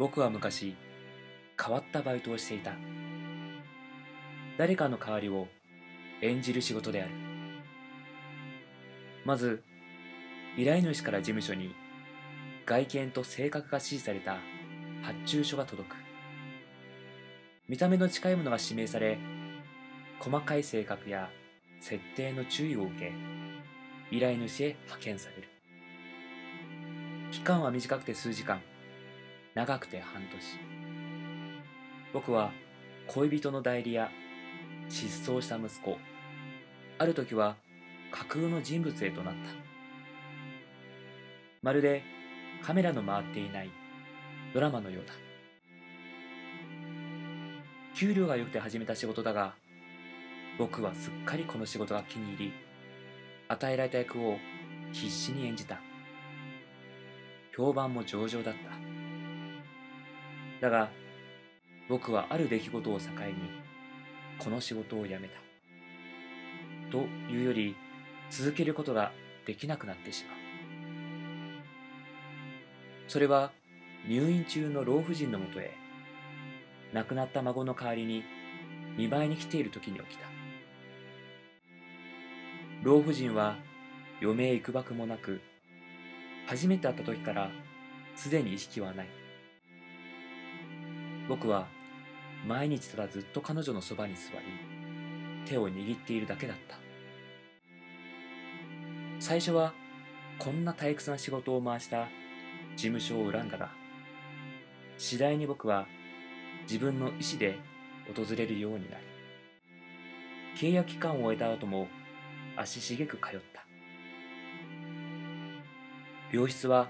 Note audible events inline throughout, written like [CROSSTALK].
僕は昔変わったバイトをしていた。誰かの代わりを演じる仕事である。まず依頼主から事務所に外見と性格が指示された発注書が届く。見た目の近いものが指名され細かい性格や設定の注意を受け依頼主へ派遣される。期間は短くて数時間。長くて半年。僕は恋人の代理や失踪した息子。ある時は架空の人物へとなった。まるでカメラの回っていないドラマのようだ。給料が良くて始めた仕事だが僕はすっかりこの仕事が気に入り与えられた役を必死に演じた。評判も上々だった。だが僕はある出来事を境にこの仕事を辞めた。というより続けることができなくなってしまう。それは入院中の老婦人のもとへ亡くなった孫の代わりに見舞いに来ている時に起きた。老婦人は余命いくばくもなく初めて会った時からすでに意識はない。僕は毎日ただずっと彼女のそばに座り手を握っているだけだった。最初はこんな退屈な仕事を回した事務所を恨んだが次第に僕は自分の意思で訪れるようになり契約期間を終えた後も足しげく通った。病室は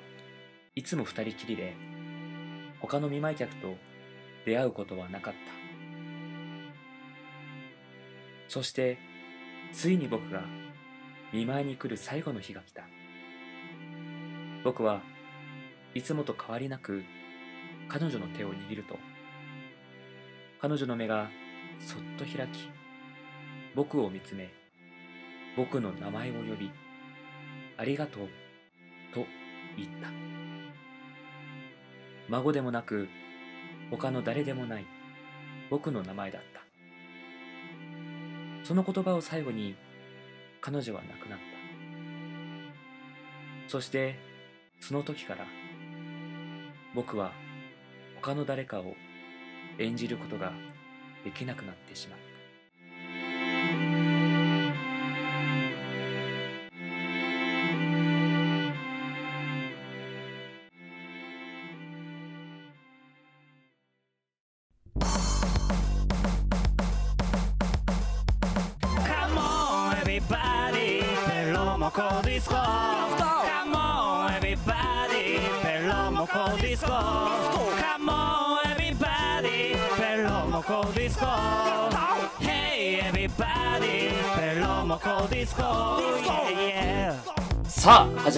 いつも二人きりで他の見舞い客と出会うことはなかった。そしてついに僕が見舞いに来る最後の日が来た。僕はいつもと変わりなく彼女の手を握ると彼女の目がそっと開き僕を見つめ僕の名前を呼びありがとうと言った。孫でもなく他の誰でもない。僕の名前だった。その言葉を最後に彼女は亡くなった。そしてその時から僕は他の誰かを演じることができなくなってしまった。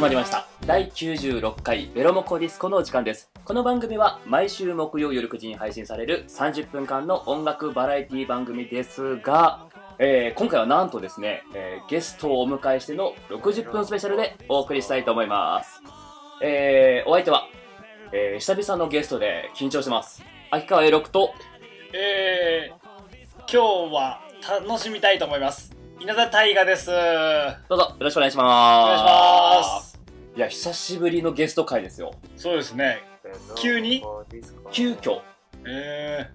まりました第96回ベロモコディスコのお時間ですこの番組は毎週木曜夜9時に配信される30分間の音楽バラエティ番組ですが、えー今回はなんとですね、えーゲストをお迎えしての60分スペシャルでお送りしたいと思いますえーお相手は、えー久々のゲストで緊張してます秋川 A6 とえー、今日は楽しみたいと思います。稲田大河です。お願どうぞよろしくお願いしますいします。いや久しぶりのゲスト会ですよ。そうですね。急に？急遽。え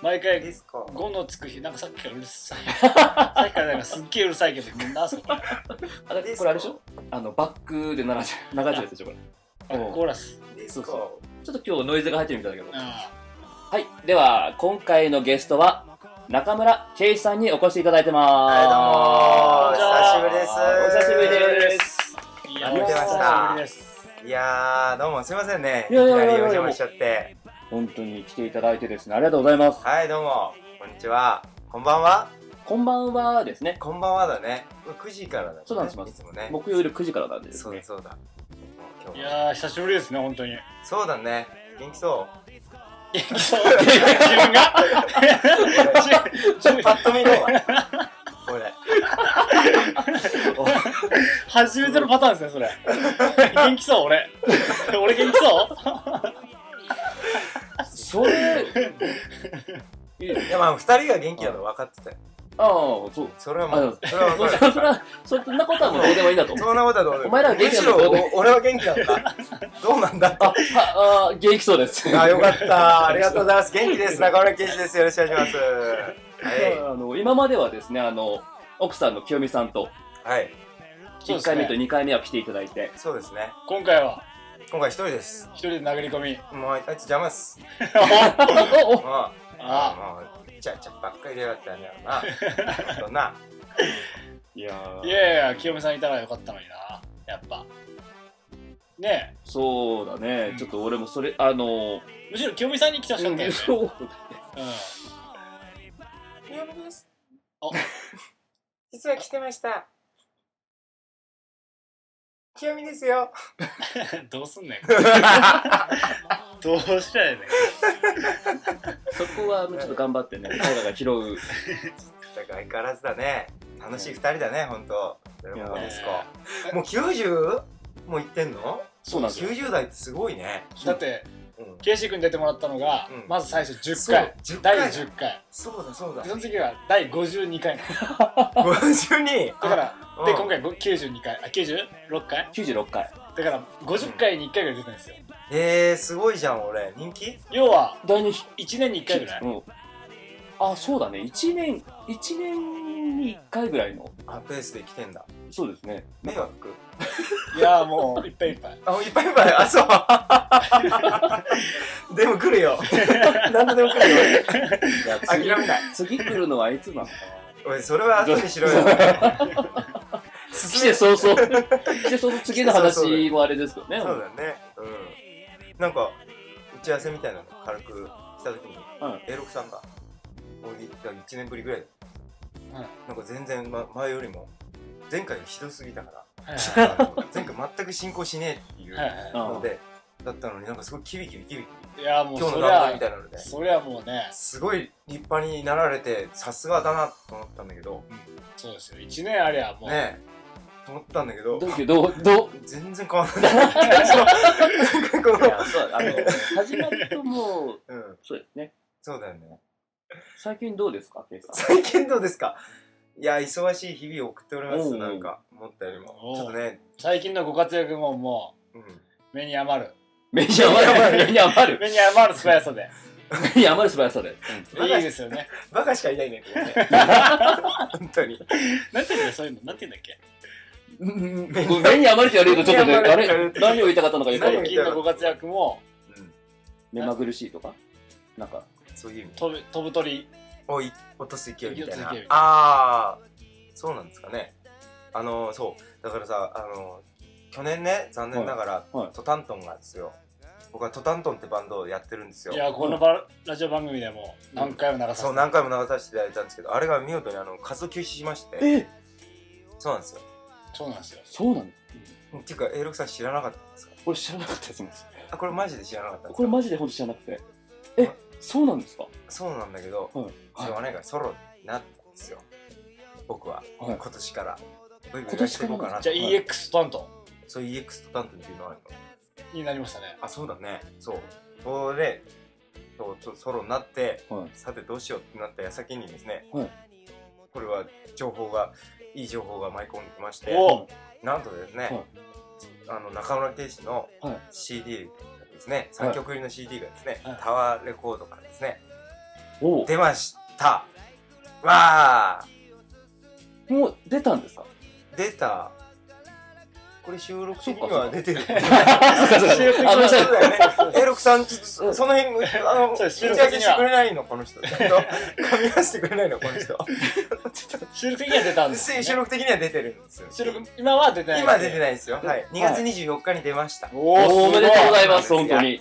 ー、毎回ディスコ5のつく日、なんかさっきからうるさい。[LAUGHS] さっきからなんかすっげえうるさいけど、みんなそこ。[LAUGHS] あれこれあれでしょ？あのバックで流れてるでしょこれ。あコーラス。ディスそうそコちょっと今日ノイズが入ってるみたいだけど。あはい。では今回のゲストは中村圭一さんにお越しいただいてます。はいどうも久しぶりです。お久しぶりですーいや、見てました。いやーどうもすいませんね。いきなりお邪魔しちゃって。本当に来ていただいてです。ねありがとうございます。はいどうも。こんにちは。こんばんは。こんばんはですね。こんばんはだね。9時からだね。そうなんです。いつもね。木曜夜9時からなんでですね。そうだそうだ。今いやー、久しぶりですね、本当に。そうだね。元気そ元気そう。自分が？自分うパッと見のこれ初めてのパターンですねそれ元気そう俺俺元気そう？それいやまあ二人が元気なの分かってたよああ、そう。それはまあ、それはもう、それは、そんなことはもうどうでもいいだと。そんなことはどうでもいい。お前らは元気なん。むしろ、俺は元気だった。どうなんだ？あ、あ、元気そうです。あ、よかった。ありがとうございます。元気です。中村健一です。よろしくお願いします。あの今まではですねあの奥さんの清美さんとい。はい1そうですね。回目と2回目は来ていただいて。そうですね。今回は？今回一人です。一人で殴り込み。もうあいつ邪魔っす。おおまあ。あもうちゃちゃばっかり入れやがったんだよな。[LAUGHS] ほんとな。いやー。いやいや清美さんいたらよかったのにな。やっぱ。ねそうだね。ちょっと俺もそれあのえむしろ清美さんに来てほしかったよね。そううん清美ですあ実は来てました。清美ですよ。[LAUGHS] どうすんねん。[LAUGHS] どうしたらええねん。そこはもうちょっと頑張ってね彼らが拾う。だから相変わらずだね。楽しい二人だねほんとそれもですかもう 90? もういってんの？そうなんですよ。90代ってすごいね。だってうんケイシー君に出てもらったのが、うん。まず最初10そう。回。10第回10回。そうだそうだ。でその次が第52回だ52からうん。で今回ご92回。あ96回？96回。だから50回に1回ぐらい出てるんですよ。えー、すごいじゃん俺。人気？要は第2 1年に1回ぐらい。うん。あそうだね。1年1年に1回ぐらいのあペースで来てんだ。そうですね。迷惑？いやーもういっぱいいっぱい。あいっぱいいっぱい。あそう。[LAUGHS] でも来るよ。[LAUGHS] 何度でも来るよ。いや諦次めない。次来るのはいつなの？かおいそれは後にしろよな来進て早々。来て早々次の話もあれですよね。そうだね。うん。なんか打ち合わせみたいなの軽くした時に、は A6 さんが俺1年ぶりぐらい。なんか全然、ま、前よりも前回がひどすぎたかはいら前回全く進行しねえっていうはいはい。あのでだったのになんかすごいキビキビキビキビ。いやーもう今日の段取りみたゃいなので。そりゃもうね。すごい立派になられてさすがだなと思ったんだけど。そうですよ。1年ありゃもう、ねえ。と思ったんだけど。だけどどう？全然変わらない。[LAUGHS] いやそうあの始まるともううん。そうですね。そうだよね。最近どうですかケイさん？最近どうですか？いや忙しい日々を送っておりますなんか思ったよりも。ちょっとね最近のご活躍ももう目に余る。目に余る。目に余る。目に余る。素早さで。目に余る素早さで。[LAUGHS] いいですよね。バカしかいないね。[LAUGHS] 本当に。なんていうんだよそういうの。なんていうんだっけ？うん。目に余るって言われるとちょっとねあれ？何を言いたかったのかよく最近のご活躍もうん目まぐるしいとか？なんか。そういう意味。飛ぶ鳥おい落とす勢いみたいな。ああそうなんですかね。あのそう。だからさあの去年ね残念ながら、はい。はい。トタントンがですよ。僕はトタントンってバンドをやってるんですよ。いやこのバラジオ番組でも何回も流させて。そう何回も流させていただいたんですけどあれが見事にあの活動休止しまして。え？そうなんですよ。そうなんですよ。そうなのっていうか A6 さん知らなかったんですか？これ知らなかったですもん。あこれマジで知らなかったんですか？これマジで本当知らなくて。え？そうなんですか？そうなんだけどはいしょうがないからソロになったんですよ。僕は。はい。今年から。ブイブイ今年から出していこうかなじゃあ EX 担当。そういう EX トタントンっていうのはあるの。になりましたね。あそうだね。そう。それでそうちょっとソロになってはい。さてどうしようってなった矢先にですね、はい。これは情報がいい情報が舞い込んできましてお。なんとですね、あの中村圭司のはい。CD がですね、3曲入りの CD がですね、はい。タワーレコードからですねお。出ました。わあもう出たんですか？出た。これ収録的には出てる。[LAUGHS] あごめんなさ。エロクさん、ちょっとそその辺、あの、そう打ち上げしてくれないの、この人。噛み合わせてくれないの、この人。収録的には出たんですよね。[LAUGHS] 収録的には出てるんですよ。収録今は出てない。今出てないんですよ。はい。はい2月24日に出ました。おーおめでとうございいます本当に。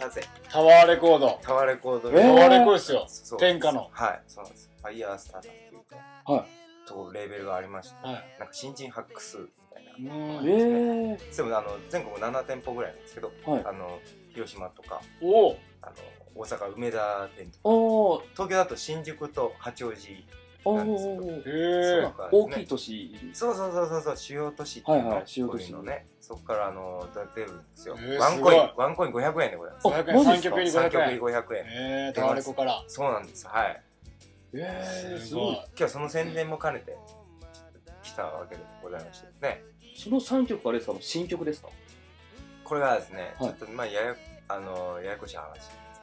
タワーレコード。タワーレコードえー。タワーレコードですよ。天下の。はい、そうなんです。ファイヤースターっていうねはい。とレーベルがありまして、はい。なんか新人発掘みたいな。うん。ええでもあの全国7店舗ぐらいなんですけど、はい。あの広島とかおおあの大阪梅田店とか。おー。東京だと新宿と八王子おなんですよーへえそうか大きい都市。そうそうそうそうそう。主要都市ってはいはい。の主要都市こういうのね。そこからあの出るんですよ、えーワンコイン。ワンコイン500円でございます。あ500円。3マジっすか？曲入り3曲入500り円500円。えータワーレコから。そうなんです。はい。えー、すすごい。ごい。今日はその宣伝も兼ねて来たわけでございましてね。その3曲あれですか？新曲ですか？これがですね、はい。ちょっとまあややあのややこしい話、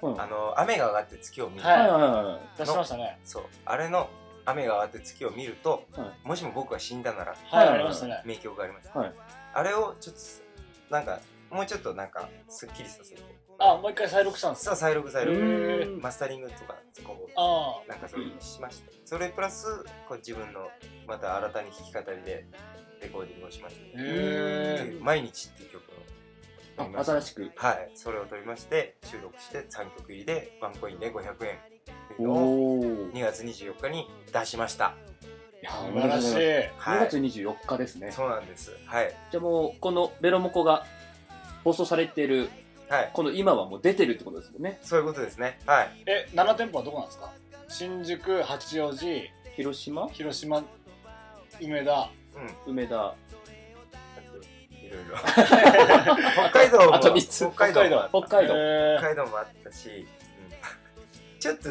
うん。あの雨が上がって月を見る、はい。はいはいは出しましたね。そう。あれの雨が上がって月を見ると、はもしも僕が死んだならはいはいありましたね。名曲がありました、はい。あれをちょっとなんかもうちょっとなんかすっきりさせて。あもう一回再録したんですさあ再録再い。録マスタリングとかこうあなんかそういうのしました。それプラスこう自分のまた新たに弾き語りでレコーディングをしました。毎日っていう曲新しく。はい。それを撮りまして収録して3曲入りでワンコインで500円。っていうのをおー。2月24日に出しました。いや素晴らしい。2はい。月24日ですね。そうなんです。はい。じゃあもう、このベロモコが放送されてる、はい。この今はもう出てるってことですもんね。そういうことですね。はい。え7店舗はどこなんですか？新宿八王子広島？広島梅田。うん。梅田。いろいろ。北海道もあと三つ。北海道。も北海道。へ北海道。もあったし、うん。ちょっと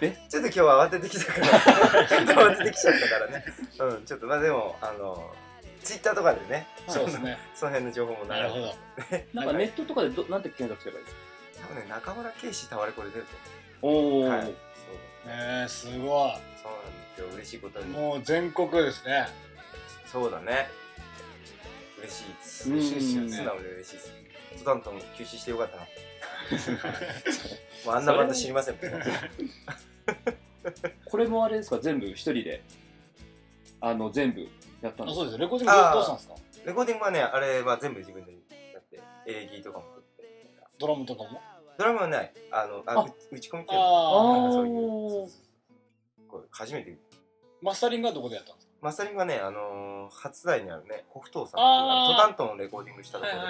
え？ちょっと今日は慌ててきたからちょっと慌ててきちゃったからね。うんちょっとまあでもあのツイッターとかでね。ーそうですね。その辺の情報もなるほど。[LAUGHS] なんかネットとかでどなんて検索すればいいですか？多分ね中村圭司タワレコで出るとおー。思うはい。そうえー、すごい。そうなんですよ。嬉しいことに。もう全国ですね。そうだね嬉しいです。うん。嬉しいですよね。素直に嬉しいです。トタントン休止してよかったな。[LAUGHS] もうあんなバンド知りませんもんこれもあれですか？全部一人で、あの、全部やったんですかあそうですレコーディングどうしたんですか？レコーディングはねあれは全部自分でやってエレギーとかも取って。ドラムとかも？ドラムはない。あのあ打ち込み機能ああなんかそういう。これ初めてマスタリングはどこでやったんですマスタリングはねあのー初台にあるね北東さんっていうトタントンをレコーディングしたかとこ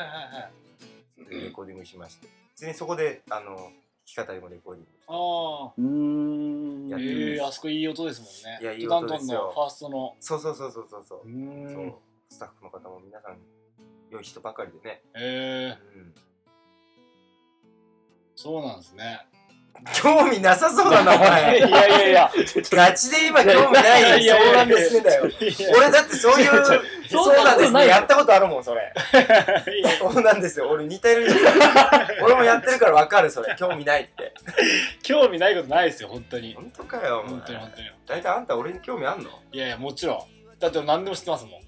ろ。でレコーディングしまして。普通にそこであの弾き語りもレコーディングして。ああうーん。やってええあそこいい音ですもんね。いやいいトタントン音ですよのファーストの。そうそうそうそうそう。そううーそうんスタッフの方も皆さん良い人ばかりでね、ええうん、そうなんですね興味なさそうだなお [LAUGHS] い前やいやいや。ガチで今興味ないそうなんですねだよ。俺だってそういうそうなんですね。やったことあるもんそれ。そうなんですよ。俺似てる俺もやってるから分かるそれ。興味ないって。興味ないことないですよ本当に。本当かよ本当に本当に。大体あんた俺に興味あんの？いやいやもちろん。だって何でも知ってますもん。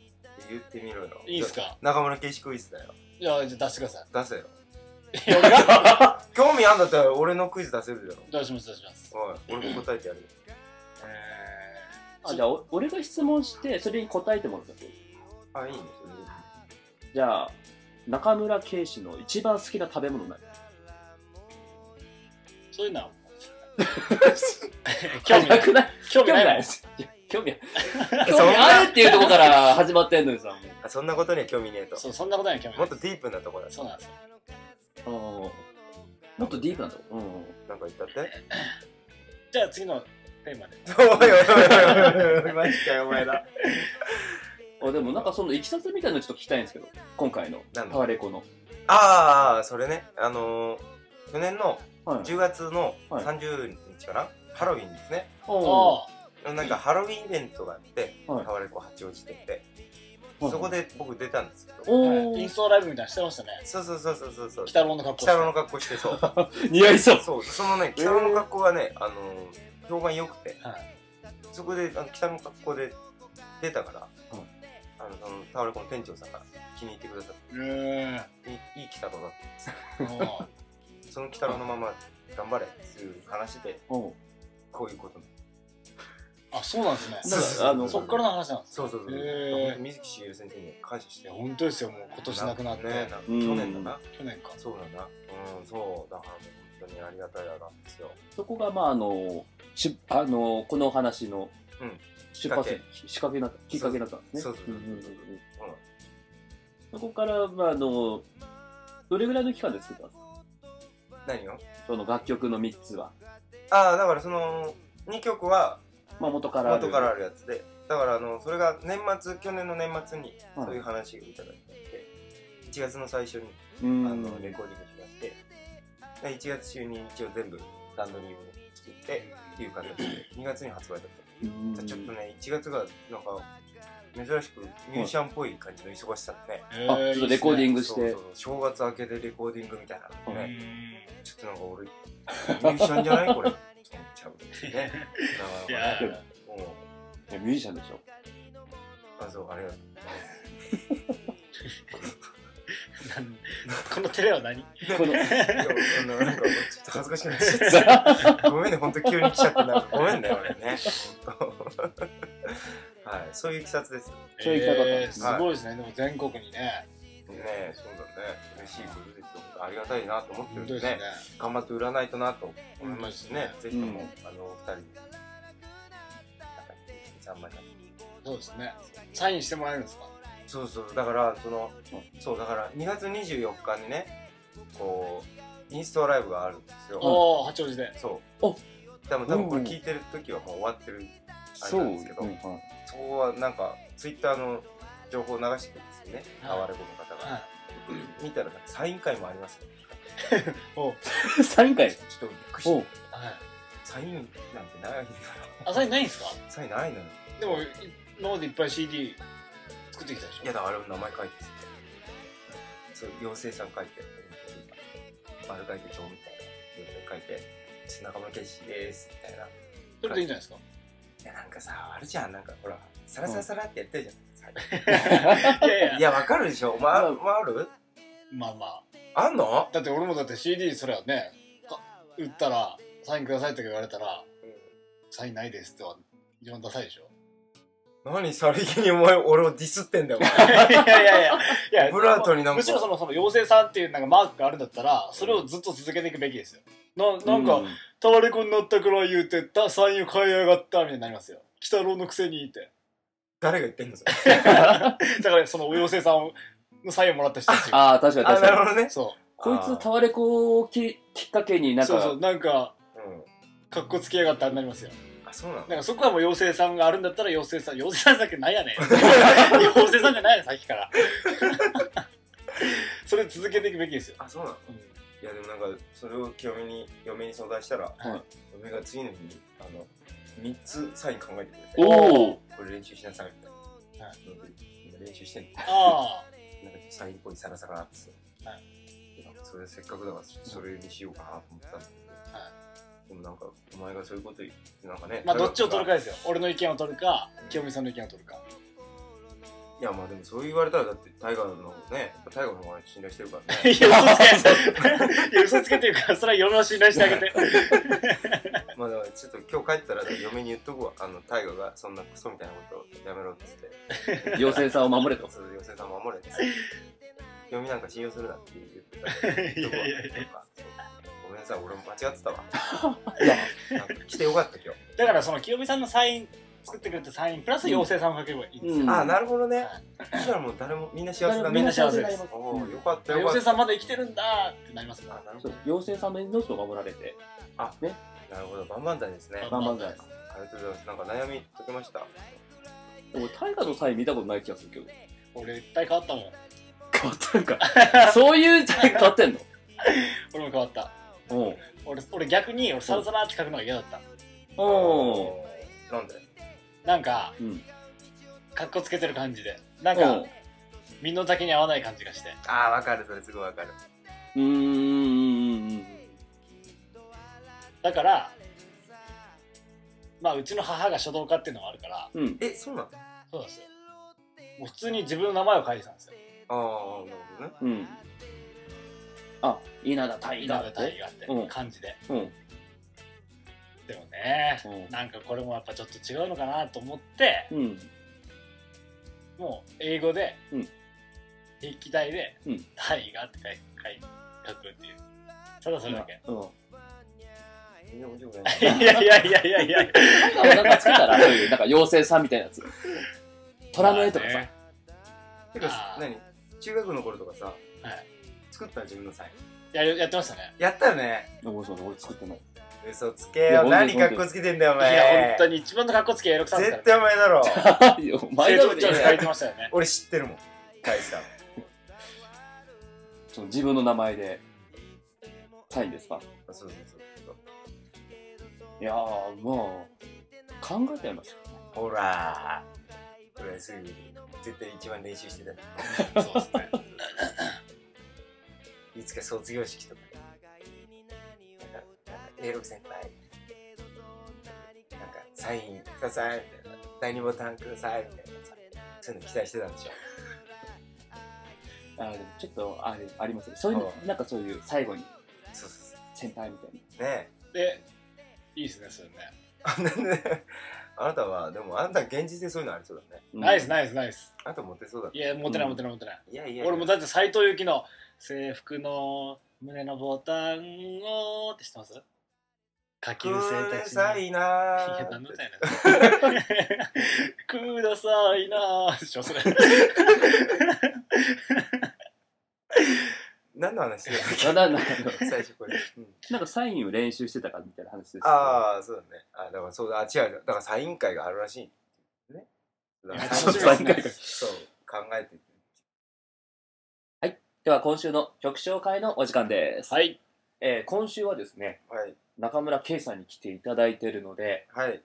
言ってみろよ。いいですか？中村圭司クイズだよ。いやじゃあ出してくださ出せよ興味あんだったら俺のクイズ出せるだろ出します出しますおい俺も答えてやるよあ、じゃあ、お俺が質問して、それに答えてもらったってことあいいんですよじゃあ、中村圭司の一番好きな食べ物何そういうのは興味ないくない興味ない。興味興味あるっていうところから始まってんのにさ、そんなことには興味ねえとそうそんなことには興味ないもっとディープなとこだそうなんですよあー。もっとディープなとこ。うん。なんか言ったって？じゃあ次のテーマで。おいおいおいおいおいおいマジかよお前ら。あでもなんかそのいきさつみたいなのちょっと聞きたいんですけど、今回の。なんだ？タワレコの。ああそれね。あのー、去年のはい。10月のはい。30日かな、ハロウィンですね。おー。あなんかハロウィンイベントがあって、はい。タワレコ八王子店で、はいそこで僕出たんですけど。あ、おはい、インースタライブみたいなのしてましたね。そうそうそうそうそうそう。鬼太郎の格好して。北郎の格好してそう。[LAUGHS] 似合いそう。そう。そのね北郎の格好がね、あのー、評判良くて。はい。そこであの北郎の格好で出たから、うん。あのそのタワレコの店長さんが気に入ってくださっえていいいい北郎だったんですえー、[LAUGHS] その北郎のまま頑張れっていう話でう。んこういうことにあそうなんですね。そうそうそう。あのそっからの話なんですそうそうそう、へー。水木しげる先生に感謝して。本当ですよもう今年亡くなって、ね去年だな。去年か。そうだな。うんそうだからもう本当にありがたいやなんですよ。そこがまああのしあのこのお話のうん。出発仕掛けになったきっかけになったんですね。そうそう。そううんうんうんうん。うん。そこからまああのどれぐらいの期間で作ったんですか？何を？その楽曲の三つは。ああだからその2曲はまあ元からある。元からあるやつで。だからあのそれが年末去年の年末にはい。そういう話をいただいたので、1月の最初にうん。あのレコーディングしまして。で1月中に一応全部段取りを作ってっていう形で2月に発売だった。うん。ちょっとね1月がなんか珍しくミュージシャンっぽい感じの忙しさでね、えあちょっとレコーディングして。そうそう正月明けでレコーディングみたいなのうね、ん。ちょっとなんか俺ミュージシャンじゃないこれちゃうっていう。ねいだからやねもういやミュージシャンでしょ。あそうあれがなんこの照れは何？このいやあのなんかちょっと恥ずかしくなっちゃったごめんね本当急に来ちゃってなんかごめんね俺ね。本 [LAUGHS] 当はいそういういきさつですそういう生き方えーすごいですね。でも全国にねねえそうだね。嬉しいことですよ。ありがたいなと思ってるんでね。ね。頑張って売らないとなと思いますしね。本ぜひとも、うん。あの二人なんか3枚そうですね。サインしてもらえるんですか？そうそう。だからそのそうだから2月24日にねこうインストライブがあるんですよ。おお八王子で。そう。お多分多分これ聞いてる時はもう終わってるあれそうなんですけど、うんはい。そこはなんかツイッターの情報を流してですよね、はい。タワレコの方が、はい。見たらなんかサイン会もあります [LAUGHS] よ [LAUGHS] サイン会？ちょっとびっくりおう。したはい。サインなんてないんだろあサインないんですか？サインないのよ。でも今までいっぱい CD 作ってきたでしょ？いやだからあれ名前書いてそう妖精さん書いて丸書いて蝶みたいな妖精書いて「中村圭司です」みたいな。それでいいんじゃないですか？いやなんかさあるじゃん。なんかほらサラサラサラってやってるじゃん、いやいや。いやわかるでしょ。まあ。お前ある？まあまあ。あんの？だって俺もだって CD それはねか売ったらサインくださいって言われたらサインないですっては一番ダサいでしょ。何？さりげにお前俺をディスってんだよ。お [LAUGHS] いやいやいや。いやブラートになんか。むしろそのその妖精さんっていうなんかマークがあるんだったらそれをずっと続けていくべきですよ。ななんか、うタワレコになったから言うてたサインを買いやがったみたいになりますよ。鬼太郎のくせにって誰が言ってんのそれ？[LAUGHS] だからそのお妖精さんのサインをもらった人たちが。ああ確かにあ確かに。なるほどね。そこいつタワレコをききっかけにうなんかそう。そうなん。かう。んかっこつけやがったになりますよあそうなの？なんかそこはもう妖精さんがあるんだったら妖精さん妖精さんだけなんやね。ん妖精さんじゃないの [LAUGHS] さっきから。[LAUGHS] それ続けていくべきですよ、あそうなの？うん。いやでもなんかそれを嫁に嫁に相談したら、はい。嫁が次の日にあの3つサイン考えてくれて。おおこれ練習しなさいみたいな、はい。今練習してんの。あなんかサインっぽいサラサラってさ、はでなんかそれせっかくだからそれにしようかなと思ったんだけど、はでもなんかお前がそういうこと言ってなんかねあまあどっちを取るかかですよ。俺の意見を取るか清美さんの意見を取るか。いやまあでもそう言われたらだってタイガーのねタイガーの方が信頼してるからね。[LAUGHS] いや嘘つけ。いや嘘つけっていうかそれは嫁を信頼してあげて [LAUGHS] まあだからちょっと今日帰ったら嫁に言っとくわ。あのタイガーがそんなクソみたいなことやめろっつって。[LAUGHS] 妖精さんを守れと。そう妖精さん守れっつって嫁なんか信用するなって言ってた。[LAUGHS] ごめんなさい俺も間違ってたわ。[LAUGHS] いや。来てよかった今日。だからその清美さんのサイン作ってくれたサインプラス妖精さんをかければいいんですよ、うん。ああなるほどね。はい。そしたらもう誰もみんな幸せだね。みんな幸せです。おおよかったよかった。妖精さんまだ生きてるんだってなりますよ。そうあなるほど。妖精さんの命を守られてなるほど。万々歳ですね。あり万万々歳。歳がとうございます。なんか悩み解けました？俺タイガーのサイン見たことない気がするけど。俺いっぱい変わったもん。変わったんか。そういうサイン変わってんの？[LAUGHS] 俺も変わった。う。ん俺俺逆に俺サラサラって書くのが嫌だった。おなんで？なんかうん。かっこつけてる感じで。なんかう。ん身の丈に合わない感じがして。ああわかる。それすごいわかる。うーんだからまあうちの母が書道家っていうのがあるからうん。えそうなの？そうなんですよ。もう普通に自分の名前を書いてたんですよ。ああなるほどね。うん。あ稲田大稲河田大河ってうん。漢字で。うん。でもねうん。なんかこれもやっぱちょっと違うのかなと思ってうん。もう英語でうん。筆記体でうん「大河」って書い書い書くっていう。ただそれだけ。うん全然面白くないいやいやいやいやいや。なんかなんかつけたらそういうなんか妖精さんみたいなやつ。虎の絵とかさ。まあね。てかあー。何？中学の頃とかさはい。作った自分のサイン？ややってましたね。やったよね。俺そう俺作ってない。嘘つけよ。いや本当に何格好つけてんだよおいや前本当に一番の格好つけエロくさんです絶から。対お前だろ。お前だろ成長書いてましたよね。[LAUGHS] 俺知ってるもん。返したその自分の名前でサインですか？そうそうそうそういやーもう考えてますよね。ほらこれすぐ絶対一番練習してた [LAUGHS] そうですね。いつか卒業式とか。なんかなんか A6 先輩。なんかサインくださいみたいな第二ボタンくださいみたいなさそういうの期待してたんでしょあーでもちょっとあれありますね。そういうのう。なんかそういう最後に。そうそう先輩みたいそうね。えでいいですねそれね。あなんであなたはでもあなた現実でそういうのありそうだね。なナイスナイスナイスあなたモテそうだねいや持てない持てない持てない。いやいや俺もだって斎藤由貴の制服の胸のボタンをって知ってます？下級生たちに。くださいなーいや何の歌やねんくだ [LAUGHS] さいなーでしょそれ何の話？[LAUGHS] してなななたっけ最初これ、うん。なんかサインを練習してたかみたいな話ですああそうだね。あだからそうだ。あ違う。だからサイン会があるらしいね。だかサイン会そう考えてでは今週の曲紹介のお時間です、はい。えー今週はですねはい。中村圭さんに来ていただいているのではい。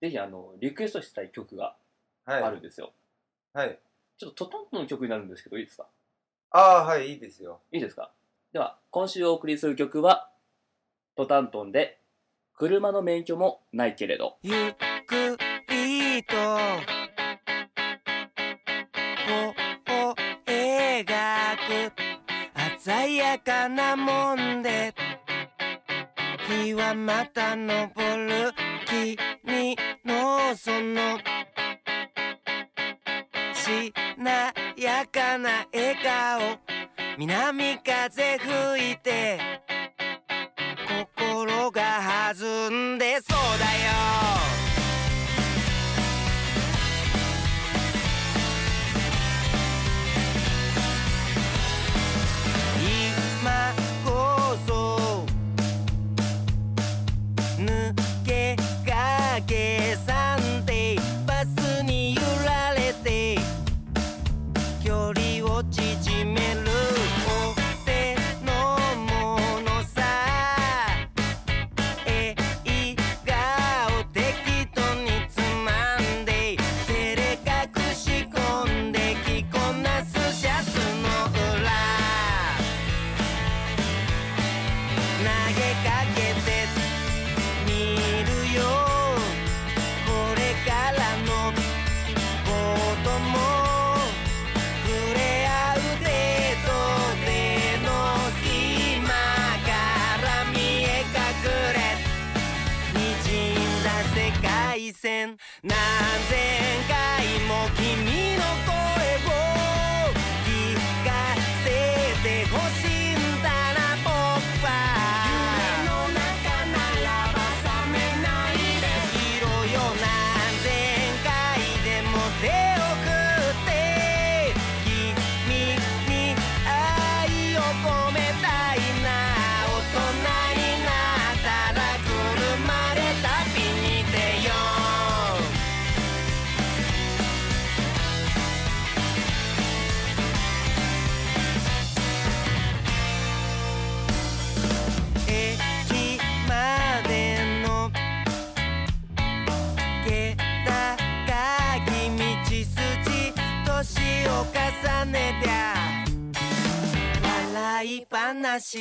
ぜひあのリクエストしたい曲がはい。あるんですよ、はい。ちょっとトトントンの曲になるんですけどいいですか？ああはいいいですよ。いいですか？では今週お送りする曲はトタントンで車の免許もないけれど。ゆっくりとこう描く。鮮やかなもんで日はまた昇る。君のそのしなやかな笑顔。南風吹いて。心が弾んでそうだよ。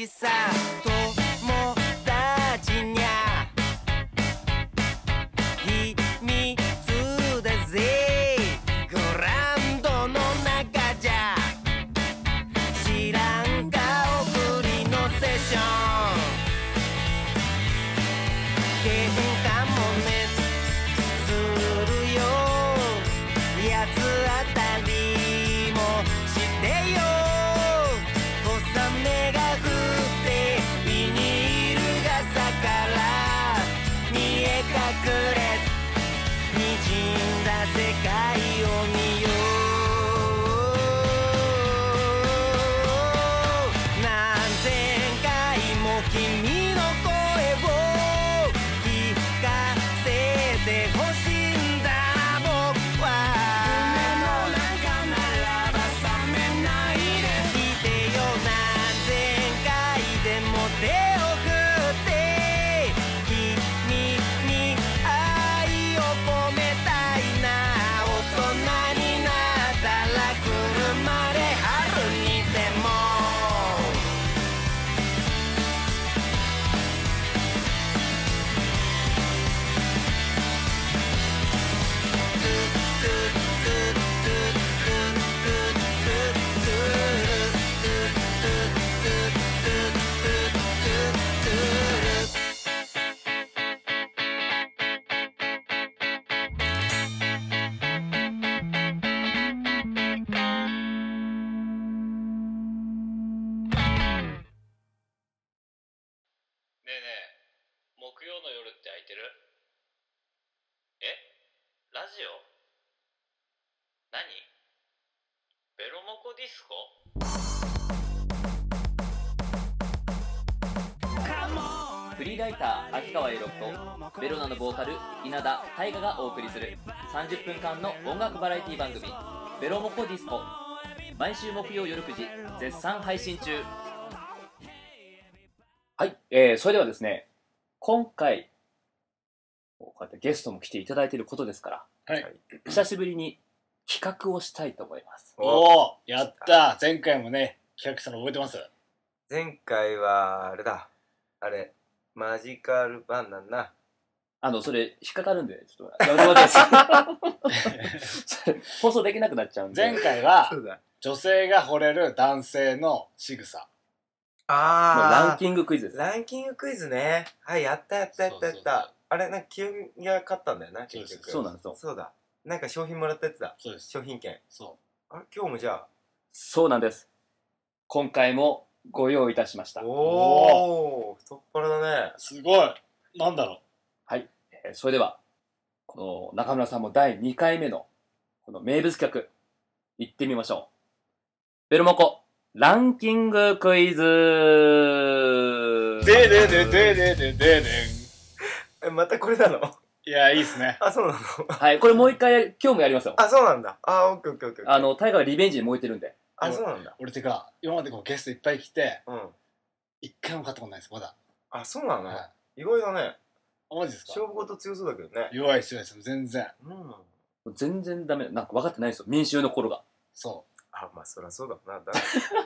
話さ友達にゃ。秘密だぜ。グランドの中じゃ。知らん顔ぶりのセッション。喧嘩もねするよ。八つ当たり。ジオ？何？ベロモコディスコ？フリーライター秋川栄六とベロナのボーカル稲田大我がお送りする30分間の音楽バラエティ番組「ベロモコディスコ」毎週木曜夜9時絶賛配信中。はい、えー、それではですね今回こうやってゲストも来ていただいていることですからはい。久しぶりに企画をしたいと思います。おおやった前回もね、企画したの覚えてます？前回はあれだ。あれマジカルバナナあのそれ引っかかるんでちょっとやめてもらって。いいですかそれ放送できなくなっちゃうんで。前回はそうだ。女性が惚れる男性の仕草。もうあランキングクイズです。ランキングクイズね。はいやったやったやったやっそうそうそう。たあれなんか清美が勝ったんだよな結局。そうなんですよ。そうだ。なんか商品もらったやつだ。そうです。商品券。そあれ今日もじゃそうなんです。今回もご用意いたしました。あおお太っ腹だね。う。すごい。なんだろはい、えーそれではこの中村さんも第2回目のこの名物企画行ってみましょう。ベルモコランキングクイズ。う。でででででででで。ん。えまたこれなの？いや、いいっすね。あそうなの？はいこれもう一回今日もやりますよ。あそうなんだ。あオッケーオッケーオッケーあのタイガーがリベンジに燃えてるんで。あそうなんだ。俺てか、今までこうゲストいっぱい来て、うん。一回も勝ったことないです、まだ。あそうなの？はい。意外だね。あ、マジですか？勝負事強そうだけどね。弱いです、全然。うん。全然ダメなんか分かってないですよ。民衆の頃が。そあまあそりゃそうだな。だ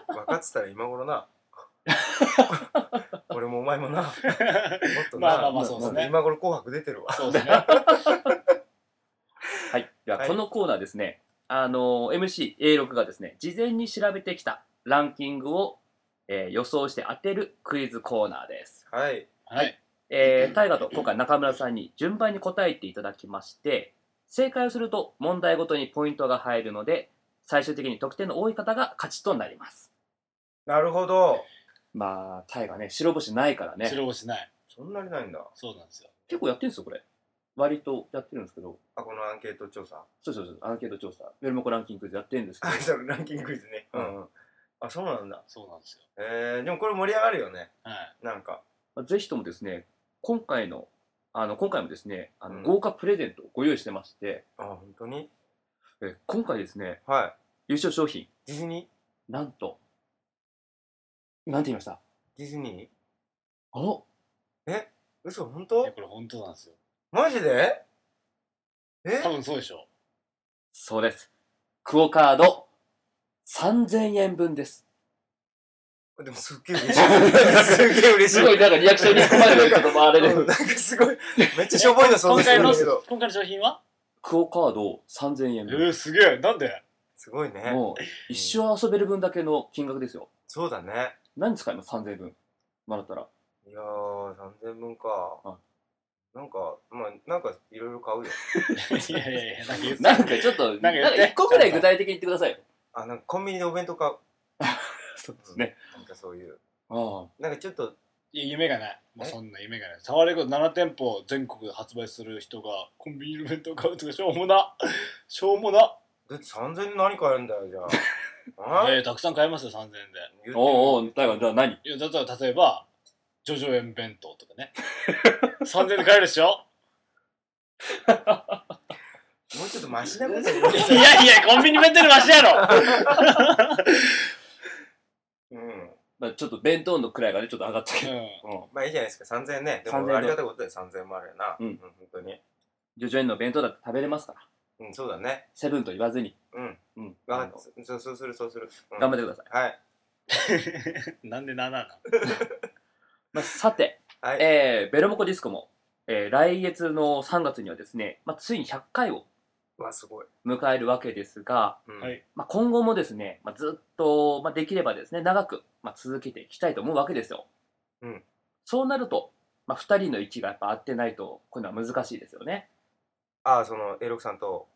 分かってたら今頃な [LAUGHS] 俺もお前もな。もっう。とな。まあまあまあ、そうですね。今頃紅白出てるわ。そうですね。[LAUGHS] はい。でははい。このコーナーですね。あの MCA6 がですね事前に調べてきたランキングを、えー予想して当てるクイズコーナーです。はい。はい。えー、大河と今回中村さんに順番に答えていただきまして正解をすると問題ごとにポイントが入るので最終的に得点の多い方が勝ちとなります。なるほどまあ大河ね白星ないからね。白星ない。そんなにないんだ。そうなんですよ。結構やってるんですよこれ。割とやってるんですけど。あこのアンケート調査？そうそうそうアンケート調査。ベルモコランキングクイズやってるんですけ [LAUGHS] あどそれランキングクイズね。ううんんうん。あそうなんだ。そうなんですよ。えー、でもこれ盛り上がるよね。はい。なんか。まあぜひともですね今回のあの今回もですねあうん。の豪華プレゼントをご用意してまして、あ本当に？え今回ですねはい。優勝商品。ディズニなんとなんて言いました？ーディズニおーえ？嘘本い当や、これ本当なんですよ。マジで？え？多分そうでしょ。そうです。クオカード。3000円分です。でもすっげえ嬉しいすげえ嬉しい。[LAUGHS] すごいなんかリアクションに含まれることもあれでうんなんかすごい。めっちゃしょぼいの想像して今回のるんだけど、今回の商品は？クオカード。3000円分。えー、すげえ。なんで？すごいね。もう一生遊べる分だけの金額ですよ。そうだね何使います ?3000 円分。もらったら。いやー3000分かはなんかまあなんかいろいろ買うよ [LAUGHS] いやいやいや、なんか言ってなんたかちょっと、なんか言ってなんか一個ぐらい具体的に言ってくださいよ。あなんかコンビニでお弁当買う [LAUGHS] そうですね。なんかそういうあなんかちょっといや夢がない。もうえそんな夢がない。タワーレコード7店舗全国で発売する人がコンビニの弁当買うとかしょうもな。しょうもな。だって3000円で何買えるんだよじゃあ [LAUGHS] あ？えー、たくさん買えますよ、3000円で。あ。おうおう、だからじゃあ何？いや、だったら例えば、ジョジョ園弁当とかね。[LAUGHS] 3000円で買えるでしょ？もうちょっとマシなこと言う [LAUGHS] いやいや、コンビニ弁当よりマシやろ [LAUGHS] うんまあちょっと弁当の位がね、ちょっと上がったけど。うん。うん。まあいいじゃないですか3000円ねで3000もありがたいことで3000円もあるよなうん本当にジョジョ園の弁当だって食べれますから。うん。そうだね。セブンと言わずに。うん。うん。そうそうするそうする。うん。頑張ってください。はい。[LAUGHS] なんで7なの？[LAUGHS] まあ、さて、はい。えーベロモコディスコも、えー来月の3月にはですね、まあ、ついに100回をうわすごい。迎えるわけですが、うん。はい。まあ、今後もですね、まあ、ずっと、まあ、できればですね長く、まあ、続けていきたいと思うわけですよ、うん。そうなると、まあ、2人の位置がやっぱ合ってないとこういうのは難しいですよねああその A6 さんと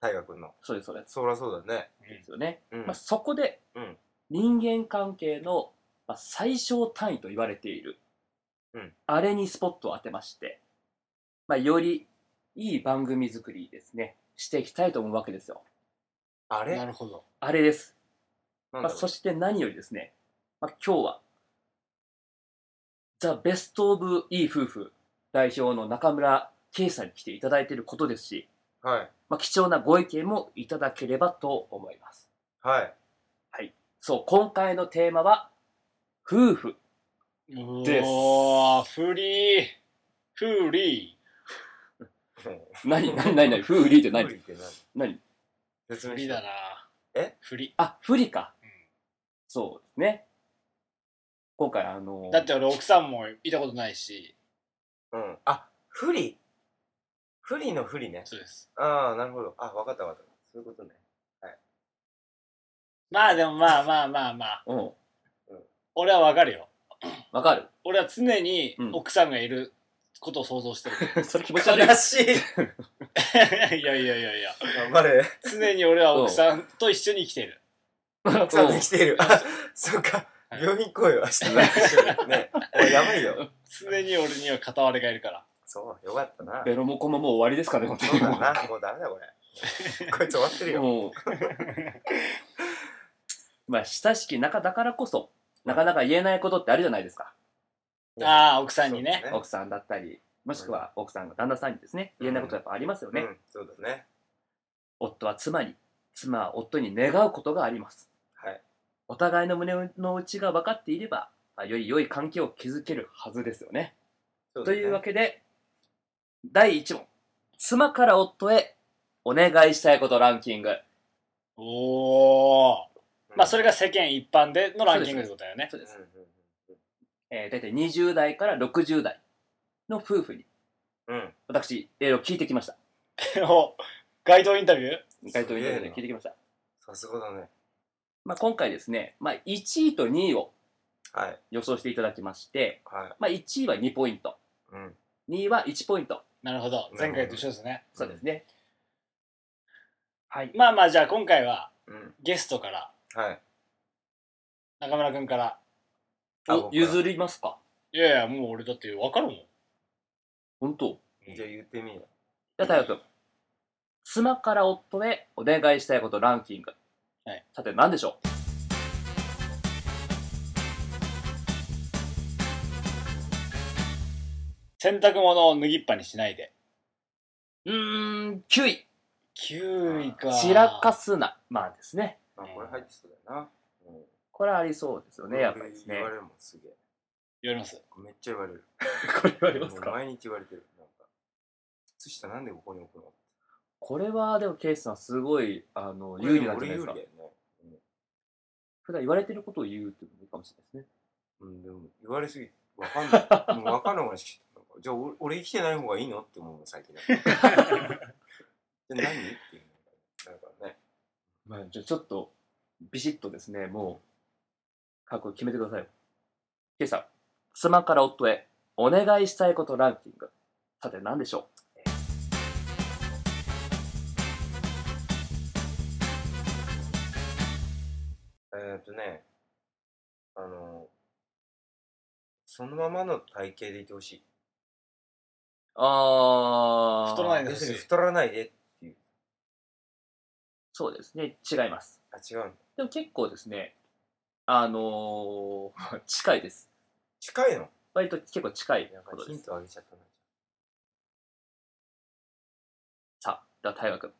大河君の。そうですそうです。そりゃそうだね。ですよね、うん。まあ、そこでうん。人間関係の、まあ、最小単位と言われているうん。あれにスポットを当てまして、まあ、よりいい番組作りですね、していきたいと思うわけですよ。あれ？なるほど。あれです。まあ、なんだろうそして何よりですね、まあ、今日は、ザ・ベスト・オブ・いい夫婦代表の中村圭さんに来ていただいていることですし、はい。まあ、貴重なご意見もいただければと思います。はい。そう、今回のテーマは、夫婦。ですおー、フリー。フリ [LAUGHS] 何何何何夫婦リーって何？無理って何？ー。説明してフリだな。え？フリ。あ、不利か。うんそうですね。今回あのだって俺奥さんもいたことないし、うん。あ、不利不利の不利ね。そうです。ああ、なるほど。あ、わかったわかった。そういうことね。まあでもまあまあまあまあ、うん。俺はわかるよ。わかる俺は常にうん奥さんがいることを想像してる。[LAUGHS] それ気持ち悪い。悲しい。[LAUGHS] いやいやいやいや。頑張れ。常に俺は奥さんと一緒に生きてる。奥さんで来ている。あ、そっか。はい病院行こうよ、明日ね。[LAUGHS] やばいよ。常に俺には片割れがいるから。そう、よかったな。ベロモコももう終わりですかね、本当そうに。だな。もうダメだ、これ。[LAUGHS] こいつ終わってるよ。もう。[LAUGHS] まあ、親しき仲だからこそ、なかなか言えないことってあるじゃないですか。ああ、奥さんにね。奥さんだったり、もしくは奥さんが旦那さんにですね、言えないことやっぱありますよね。うん、そうだね。夫は妻に、妻は夫に願うことがあります。はい。お互いの胸の内が分かっていれば、まあより良い関係を築けるはずですよね。とそうだねいうわけで、第1問。妻から夫へお願いしたいことランキング。おお。うんまあそれが世間一般でのランキングってことだよね。そうです。えー、大体20代から60代の夫婦に、うん。うん。私、いろいろ聞いてきました。[LAUGHS] お街頭インタビュー？回答インタビューで聞いてきました。さすがだね。まあ、今回ですね、まあ、1位と2位をはい。予想していただきまして、はい。まあ、1位は2ポイント、うん。2位は1ポイント。なるほど。前回と一緒ですね。そうですね。はい。まあまあじゃあ今回はうん。ゲストから、はい。中村くんから。おあ譲りますか？いやいや、もう俺だって分かるもん。本当？じゃあ言ってみよじゃあ、太陽君。妻から夫へお願いしたいことランキング。はい。さて、何でしょ洗濯物を脱ぎっぱにしないで。ううーん、9位。9位か。散らかすな。まあですね。う。あ、これ入ってそうだよな。うん。これはありそうですよね、やっぱりですね言。われるもん、すげえ。言われます？めっちゃ言われる。[LAUGHS] これ言われますか？もう毎日言われてる。なんか。靴下なんでここに置くの？これはでもケイスさんすごいあの有利なんじゃないですか俺有利だよね。普段言われてることを言うっていうのもいいかもしれないですねうん、うん、でも言われすぎて、わかんない。[LAUGHS] もうわかんないもんしなんかじゃあ俺俺生きてない方がいいの？って思うの、最近。[LAUGHS] 何？っていうのなんかね。まあじゃあちょっとビシッとですねもう覚悟決めてくださいよケイさん妻から夫へお願いしたいことランキングさて何でしょえーっとね、あの、そのままの体型でいてほしい。うあー太らないで要するに太らないでっていう。そうですね違いますあ、違うんだ。でも結構ですねあのー [LAUGHS] 近いです近いの？割と結構近いなんかことですヒントあげちゃったな。さあ、では大河君。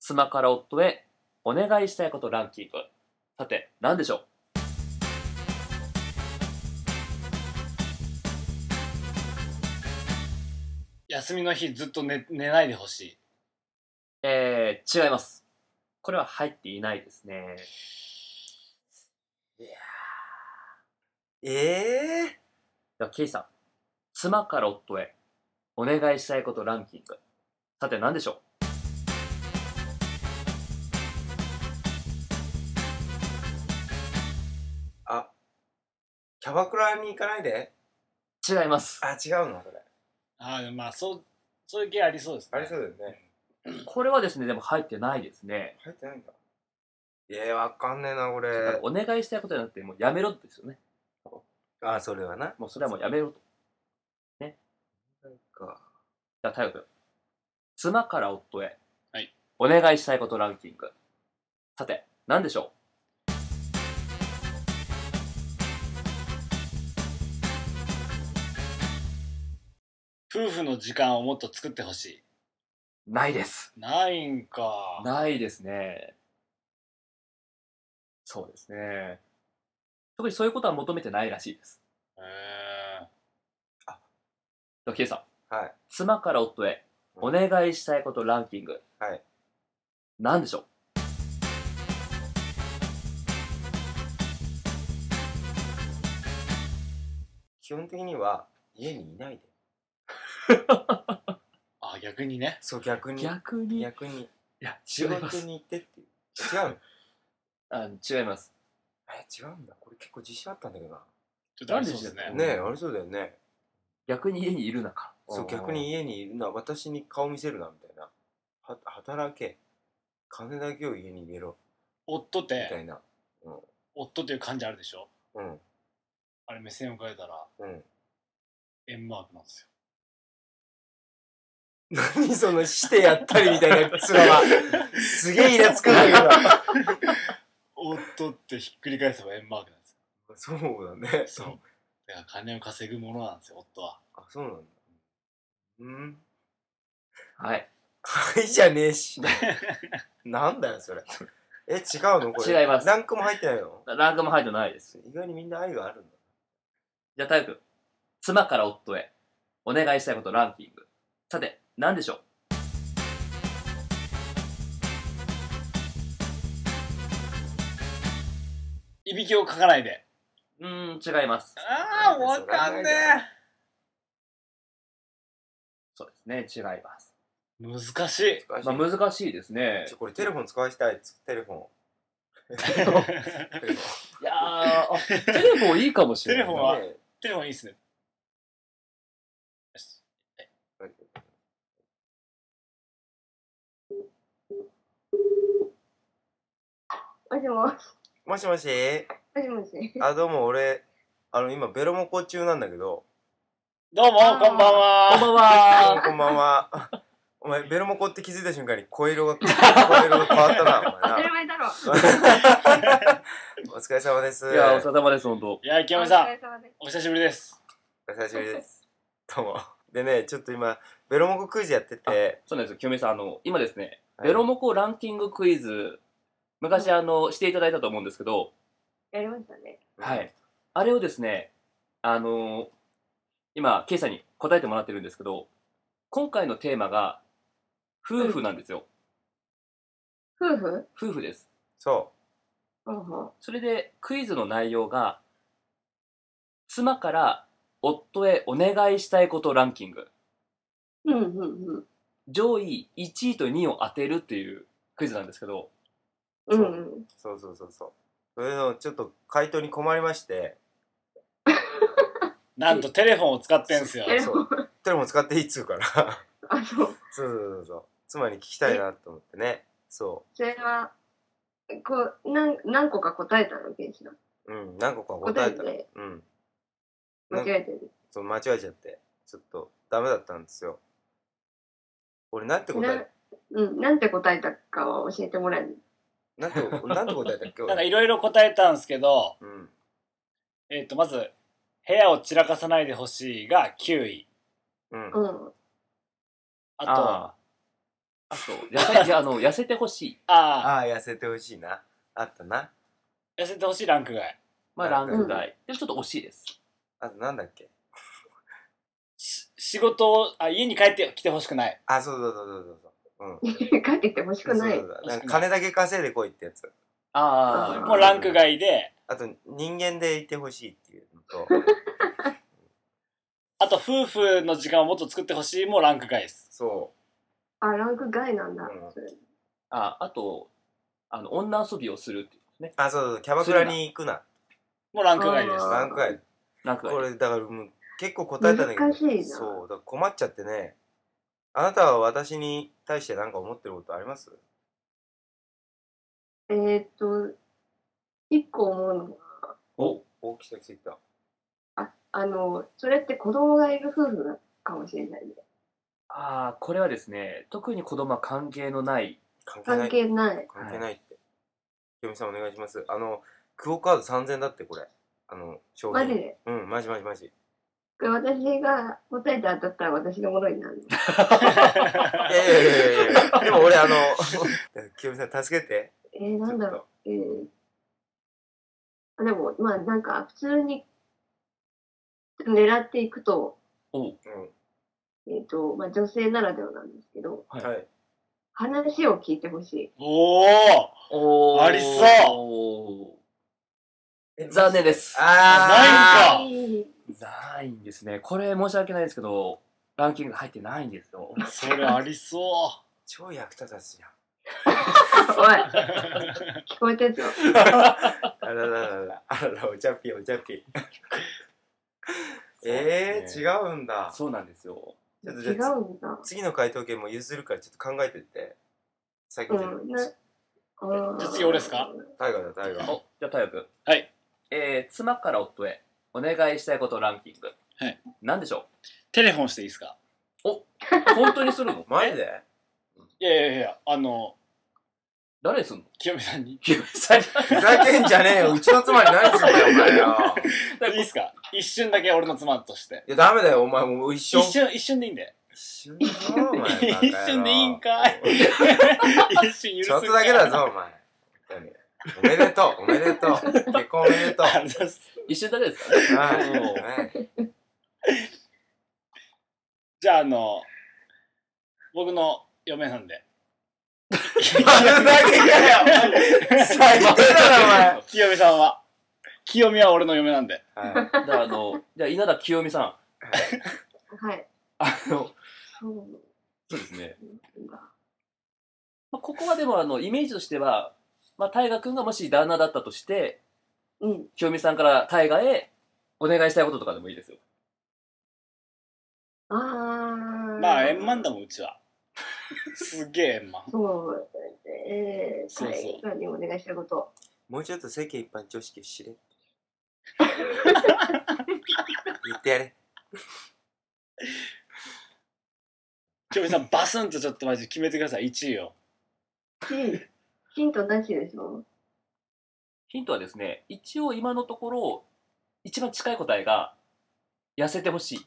妻から夫へお願いしたいことランキング。さて、何でしょう？休みの日ずっと寝寝ないでほしい。えー、違います。これは入っていないですね。ええでは、ケイさん。妻から夫へお願いしたいことランキング。さて、何でしょあ、キャバクラに行かないでう違います。あ、違うの？それ。ああ、まあそう、そういう系ありそうですね。ありそうだよね。これはですね、でも入ってないですね。入ってないんだ。ええわかんねえな、こだかられ。お願いしたいことじゃなくて、もうやめろですよね。あ、それはな。もうそれはもうやめろと。か。じゃあ、太陽君。妻から夫へ。はい。お願いしたいことランキング。さて、何でしょ夫婦の時間をもっと作ってほしうないです。い。ないんか。ないですね。そうですね。特にそういうことは求めてないらしいです。へえでは、ケイさん。はい。妻から夫へ。お願いしたいことランキング。はい。何でしょう？基本的には家にいないで。あ、逆にね。そう、逆に。逆に。い逆に。や、仕違います。事に行ってっていう。違うの？あ違います。え、違うんだ。これ結構自信あったんだけどな。ちょっとありそうですね。ねえ、ありそうだよね。逆に家にいるなか。そう、逆に家にいるな。私に顔見せるな、みたいな。は働け。金だけを家に入れろ。夫っみたいて、な。夫っていう漢字あるでしょ？うん。あれ目線を変えたら、うん。円マークなんですよ。何そのしてやったりみたいな面は。[LAUGHS] すげえイラつくんだけ夫ってひっくり返せば円マークなんですよ。ど。そうだね。そう。だから金を稼ぐものなんですよ、夫は。あ、そうなんだ。うん。はい。はいじゃねえし。なんだよ、それ。え、違うの？これ。違いますランクも入ってないの？ランクも入ってないです。意外にみんな愛があるんだ。じゃあ、太陽君。妻から夫へ。お願いしたいことランキング。さて、何でしょう？いびきをかかないで。うーん、違います。ああ、わかんねそうですね、違います。え。難しい。難しいまあ、難しいですねちょ。これテレフォン使わせたい。[LAUGHS] テレフォン。いやー、あ、テレフォンいいかもしれない。テレフォンはねテレフォンいいっすね。もしもし。もしもし？もしもし。あ、どうも俺、あの、今、ベロモコ中なんだけど、どうも、こんばんこんは。ばんは。[LAUGHS] こんばんは。お前、ベロモコって気づいた瞬間に声色が、声色が変わったな、お当たり前な。前だろ。[LAUGHS] お疲れ様です。いや、お疲れ様です、本当。いや、池お上さん、疲れ様です。お久しぶりです。お久しぶりです。どうも。でね、ちょっと今、ベロモコクイズやってて、そうなんですよ、清美さん。あの、今ですね、はいベロモコランキングクイズ、昔、あの、していただいたと思うんですけど、やりましたね。はい。あれをですね、あの今、ケイさんに答えてもらってるんですけど、今回のテーマが、夫婦なんですよ。夫婦？夫婦です。そうんうん。それで、クイズの内容が、妻から夫へお願いしたいことランキング。うんうんうん。上位1位と2位を当てるっていうクイズなんですけど、うん。そうそうそうそう。それの、ちょっと回答に困りまして、[LAUGHS] なんとテレフォンを使ってんすよ。えそう。テレフォン使っていいっつうから。あ、そう。そうそうそう。妻に聞きたいなと思ってね。そそれは、こう、なん何個か答えたの、ケンシの。う。うん、何個か答えたうん。間違えてる。そう、間違えちゃって。ちょっと、ダメだったんですよ。俺、なんて答えな、うん、なんて答えたかは教えてもらえる？なんて、なんて答えたっけ俺？なんかいろいろ答えたんですけど、うん。えっ、と、まず、部屋を散らかさないでほしいが9位。うん。うん。あと、あーあと、痩せ [LAUGHS] あの痩せてほしい。ああ、ああ、痩せてほしいな。あったな。痩せてほしいランク外。まあ、ランク外。でちょっと惜しいです。あと、なんだっけ？[LAUGHS] し仕事を、あ、家に帰ってきてほしくない。あ、そうそうそうそうそう。うん。帰ってきてほしくない。そうそうそうなんか金だけ稼いでこいってやつ。ああ、もうランク外で、あと、人間でいてほしいっていうのと、[LAUGHS] あと夫婦の時間をもっと作ってほしいもランク外です。そあ、ランク外なんだうん。それああと、あの、女遊びをするってね。う。あ、そうそう、キャバクラに行くな。もうランク外です。ランク外。ランク外。これ、だからもう、結構答えたんだけど、難しいなそう、だ困っちゃってね。あなたは私に対して何か思ってることあります？えーっと、一個思うのは、おお、来た来た来た。あの、それって子供がいる夫婦かもしれないね。ああ、これはですね、特に子供は関係のない、関関係ない。係ない。関係ないって。清美さんお願いします。あの、クオカード3000だってこれ。あの、商品。マジで？うん、マジマジマジ。これ私が答えて当たったら私のものにな [LAUGHS] るの。いやいやいやいやでも俺あの、[LAUGHS] 清美さん助けて。えー、なんだろう。えー、あでも、まあなんか普通に狙っていくと、おううん。えっ、と、まあ女性ならではなんですけど、はいはい。話を聞いてほしい。おおありそう残念です。あないんかいいないんですね。これ申し訳ないですけど、ランキング入ってないんですよ。それありそ超役立たずじゃん。おい、聞こえてるぞ。あらららら、あらら、お茶ピーお茶ピー。えー、違うんだ。そうなんですよ。ちょっと違じゃあうんだ。次の回答権も譲るからちょっと考えてって。最近じゃあ次俺ですか？タイガーだ、タイガー。お、じゃあ、太陽君。はい。えー、妻から夫へお願いしたいことランキング。はい。何でしょテレフォンしていいですか？う本当にするの？[LAUGHS] マジで？いやいやいやあの誰にすんの？清美さんにい清美さんじふざけんじゃねえよ。うちの妻に何すんだよ、お前よ。[LAUGHS] いですか？一瞬だけ俺の妻としていや、ダメだよ、お前もう一緒。一瞬一瞬でいいんで一瞬だぞ、お前。[LAUGHS] 一瞬でいいんかい一瞬許すちょっとだけだぞ、お前。本当におめでとう、おめでとう。結婚おめでとう。一瞬だけですかね。はいおうはいじゃああの僕の嫁なんで丸投げかよ最低だな、お前。[LAUGHS] 清美さんは清美は俺の嫁なんではいじゃあ、あの、じゃあ、稲田清美さん。はい。あの、そうですね。まあ、ここはでも、あの、イメージとしては、まあ、大河君がもし旦那だったとして、うん。清美さんから大河へお願いしたいこととかでもいいですよ。あー。まあ円満だもんうちはすっげえ円満そう。えー、そうにお願いしたいこと。もうちょっと世間一般常識を知れ。[LAUGHS] 言ってやれ。清美さんバスンとちょっとマジで決めてください1位をヒンヒントなしでしょ？ヒントはですね、一応今のところ、一番近い答えが、痩せてほしい。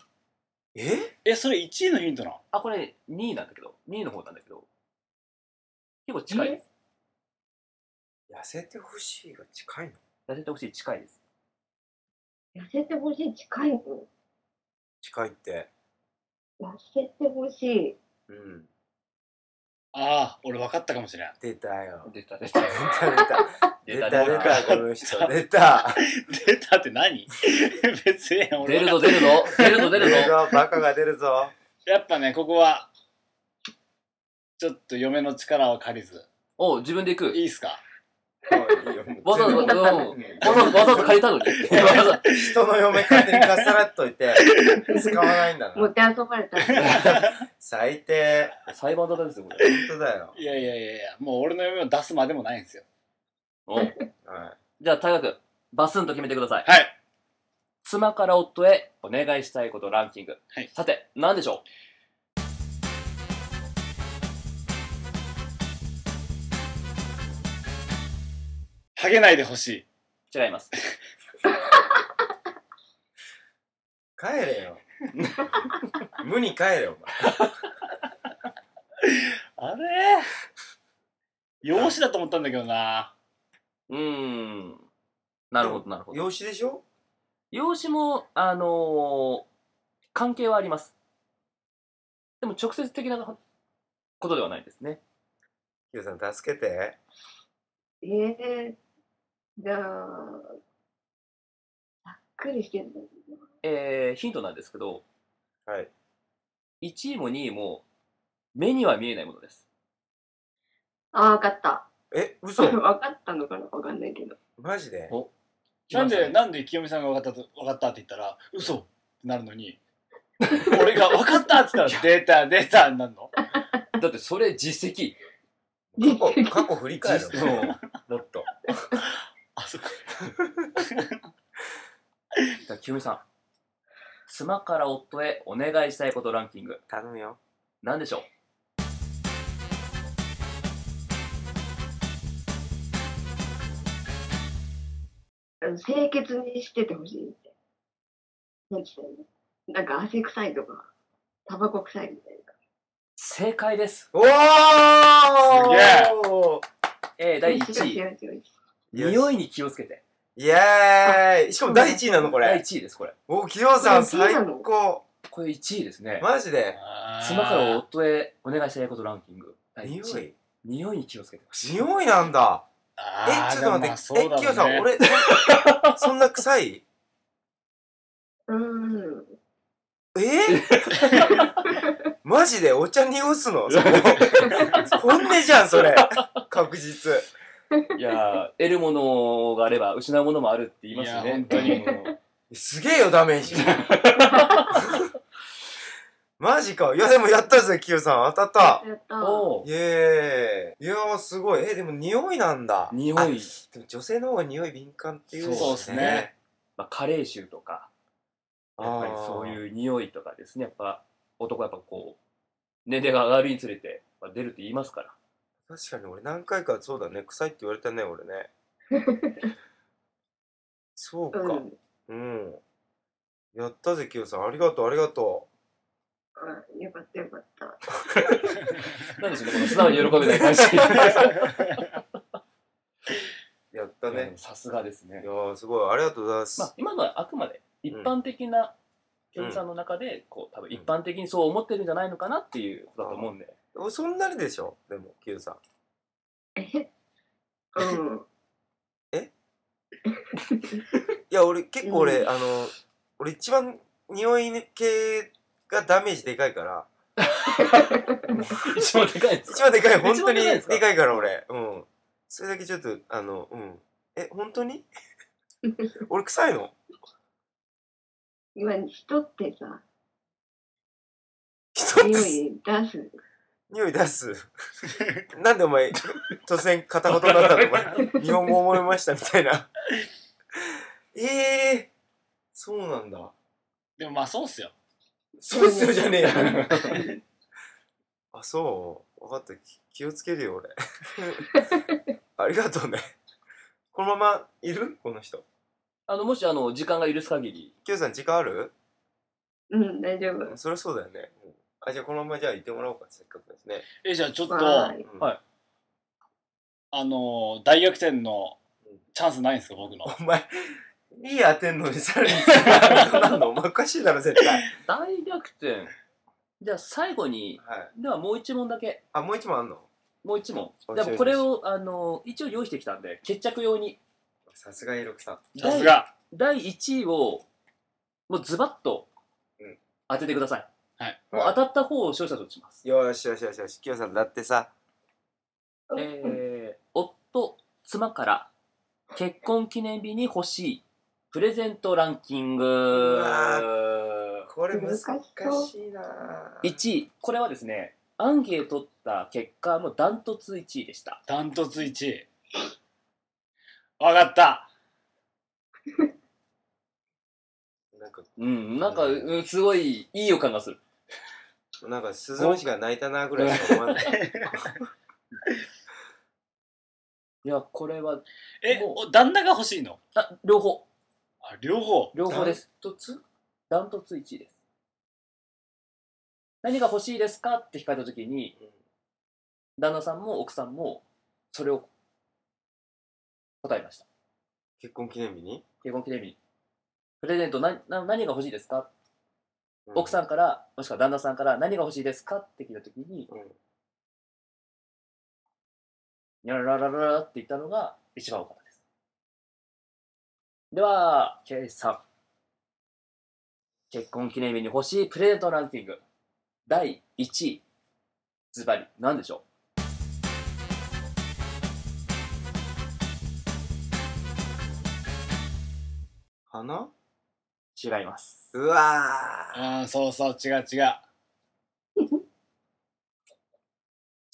え？えそれ1位のヒントなの？あ、これ2位なんだけど、2位の方なんだけど、結構近いです。痩せてほしいが近いの？痩せてほしい、近いです。痩せてほしい近いの？近いって。痩せてほしい。うん。ああ俺分かったかもしれん出たよ。出た出た。出た出た。出た出た出た、この人。出た。出たって何？[LAUGHS] 別に俺出るぞ出るぞ出るぞ出るぞ出るぞ、バカが出るぞ。やっぱねここはちょっと嫁の力を借りずおう自分で行くいいっすか？わざわざ、わ部ざわざわざわざ借りたのに。[LAUGHS] 人の嫁勝手にかっさらっといて、使わないんだな。持って遊ばれた。最低。裁判沙汰ですよ、これ。本当だよ。いやいやいやいやもう俺の嫁を出すまでもないんですよおはい。じゃあ、大学、バスンと決めてください。はい妻から夫へお願いしたいことランキング。はいさて、何でしょハゲないでほしいう違います。帰れよ。無に帰れよ、あれ？養子だと思ったんだけどなうーん。なるほど、なるほ。ど。養子でしょ？養子も、あのー関係はあります。でも直接的なことではないですね。ヒロさん、助けて。えー、じゃあ、ざっくりしてるんだけどえー、ヒントなんですけど、はい。1位も2位も目には見えないものです。あー、わかった。え、嘘？[LAUGHS] わかったのかな？わかんないけど。マジで？おなんで、なんで清美さんが分かったと、分かったって言ったら、嘘？ってなるのに、俺が分かったって言ったら、出た、出たになるの？だってそれ実績。過去、過去振り返る実のもっと。あ、そっか。[LAUGHS] だ清美さん、妻から夫へお願いしたいことランキング。頼むよ。何でしょあの清潔にしててほしいって。なんか汗臭いとか、タバコ臭いみたいな。正解です。おー！すげえ。ー、第1位匂いに気をつけて。イエーイ。しかも第1位なのこ第れ。1位ですこれ。お、キヨさんこれ1位最高。これ1位ですね。マジで。妻から夫へお願いしたいことランキング。第1位。匂い。匂いに気をつけて匂いなんだ。え、ちょっと待って。え、キヨさん、俺、[LAUGHS] そんな臭い？うん。え？[LAUGHS] マジでお茶濁すの？そこ。本音じゃん、それ。確実。[LAUGHS] いやー得るものがあれば失うものもあるって言いますよね本当にうん [LAUGHS] すげえよ、ダメージ。[LAUGHS] マジか。いや、でもやったぜ、キヨさん。当たった。やった。おイエーイ。いやー、すごい。え、でも匂いなんだ。匂いあでも女性の方が匂い敏感っていうそうっすね。まあ、加齢臭とかやっぱりそうう。いう匂いとかですねやっぱ男はやっぱこう年齢が上がるにつれてまあ出るって言いますから確かに俺何回かそうだね。臭いって言われたね、俺ね。[LAUGHS] そうか。うん。うん。やったぜ、キヨさん。ありがとう、ありがとあよかったよかった。[LAUGHS] なんでしょうねこの素直に喜べない感じう。[LAUGHS] やったねうん。さすがですねいやー、すごい。ありがとうございます。まあ今のはあくまで一般的な教授さんの中でこう多分一般的にそう思ってるんじゃないのかなっていうことだと思うんでおそんなにでしょ？でも、キヨさん。え？うん。[LAUGHS] いや、俺、結構俺、うんあの、俺一番匂い系がダメージでかいから、[LAUGHS] 一番でかい一番でかい、本一当にでかいから俺。うん。それだけちょっと、あの、うん。え、本当に？[LAUGHS] 俺臭いの？今、人ってさ、人って匂い出す。匂い出す。なんでお前、突然片言になったの？お前。日本語覚えましたみたいな。ええー、そうなんだ。でもまあそうっすよ。そうっすよじゃねえよ。[LAUGHS] あ、そう？分かった。き気をつけるよ、俺。[LAUGHS] ありがとうね。このままいる？この人。あのもしあの時間が許す限りキヨさん、時間ある？うん、大丈夫。そりゃそうだよね。うんあ、じゃあこのままじゃあ行ってもらおうか、せっかくですね。え、じゃあちょっと、はーい。うんはいあのー、大逆転のチャンスないんですか、僕の。お前、いい当てんのにさらになんの？[LAUGHS] お前おかしいだろ、絶対。大逆転じゃあ最後にはい。ではもう一問だけあ、もう一問あんの？もう一問おでもこれをあの一応用意してきたんで決着用にさすがイロクさん。さすが。第1位をもうズバッとうん当ててください、はい。もう当たった方を勝者とします、よしよしよしよし、キヨさん、だってさ、えー、夫妻から結婚記念日に欲しいプレゼントランキング。これ難しいな1位これはですねアンケート取った結果のダントツ1位でした。ダントツ1位。わかった。なんか、うんなんか、うん、すごいいい予感がするなんか、スズムシが泣いたなぐらいしか思わない。いやこれはえ、もう。お旦那が欲しいの？あ両方。あ、両方。両方です。ダントツ？ダントツ1位です。何が欲しいですかって聞かれた時に旦那さんも奥さんもそれを答えました。結婚記念日に、結婚記念日。プレゼントなな何が欲しいですか、う奥さんからもしくは旦那さんから何が欲しいですか？って聞いた時にうん。ニャラララララって言ったのが一番多かったです。では K さん。結婚記念日に欲しいプレゼントランキング。第1位。ズバリ。何でしょ花？う違いますうわうん、そうそう、違う違う。ー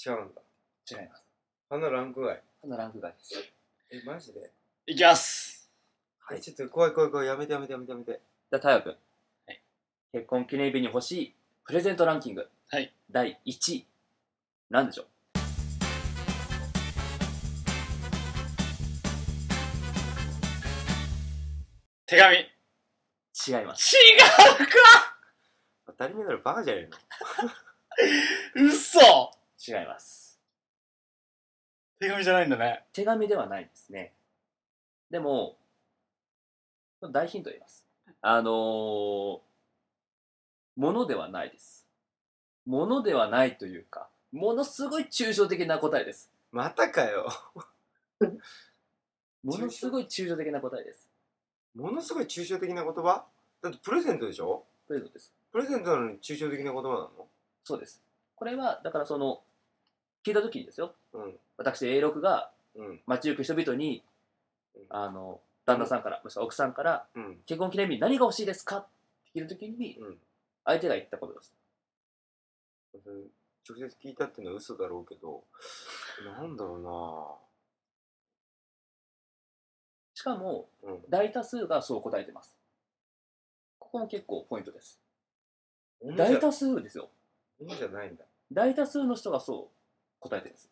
違うんだ。違います花ランク外。このランク外ですえ、マジで？いきます。はい、ちょっと怖い怖い怖い。やめてやめてやめてやめて。じゃあ太陽君結婚記念日に欲しいプレゼントランキング。はい。第1位。なんでしょう？手紙。違います。違うか当たり前だろ、バカじゃね嘘違います。手紙じゃないんだね。手紙ではないですね。でも、大ヒント言います。あのー、ものではないです。ものではないというか、ものすごい抽象的な答えです。えの。またかよ。[LAUGHS] ものすごい抽象的な答えです。ものすごい抽象的な言葉？だってプレゼントでしょ？プレゼントです。プレゼントなのに抽象的な言葉なの？そうです。これは、だからその、聞いたときにですよ。うん。私、A6 がうん。街行く人々にうん、あの、旦那さんから、もしくは奥さんから、うん。結婚記念日に何が欲しいですか？って聞いたときに、うん。相手が言ったことです。直接聞いたっていうのは嘘だろうけど、なんだろしかも、うなうん。大多数がそう答えてます。ここも結構ポイントです。大多数ですよ。物じゃないんだ。大多数の人がそう答えてるんです。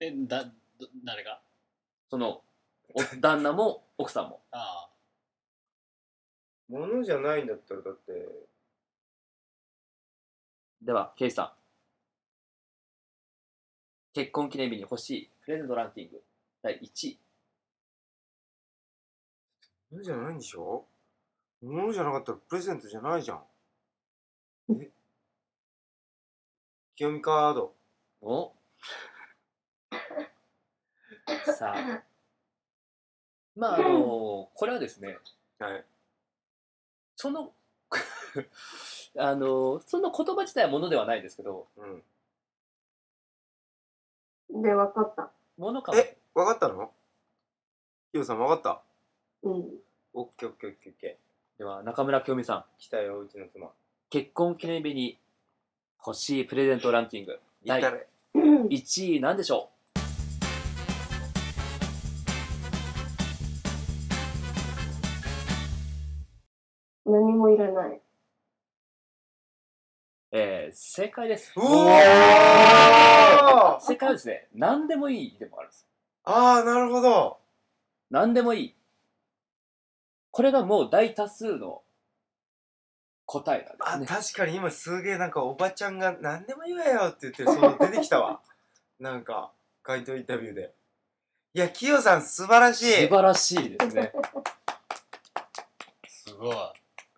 え、だ、ど誰が？その、お旦那も [LAUGHS] 奥さんも。あ物じゃないんだったらだって、では、ケイさん。結婚記念日に欲しいプレゼントランキング第1位。物じゃないんでしょ？物じゃなかったらプレゼントじゃないじゃん。え？清美カード。お [LAUGHS] さあ。まあ、あのこれはですね、はい。その、[LAUGHS] あのその言葉自体はものではないですけど、うん。で、分かった。ものかも。え、わかったの？ヒロさんわかった？うん。オッケーオッケーオッケーオッケでは、中村清美さん。ー。来たよ、うちの妻。結婚記念日に欲しいプレゼントランキング第言ったれ。1位なんでしょ何もいらない。うえー、正解です。うおー正解はですね、何でもいいでもあるんです。あー、なるほど。何でもいい。これがもう大多数の答えなあ、んですね。確かに今すげえなんかおばちゃんが何でも言えよって言ってその出てきたわ。[LAUGHS] なんか、回答インタビューで。いや、キヨさん素晴らしい。素晴らしいですね。あ、すごい。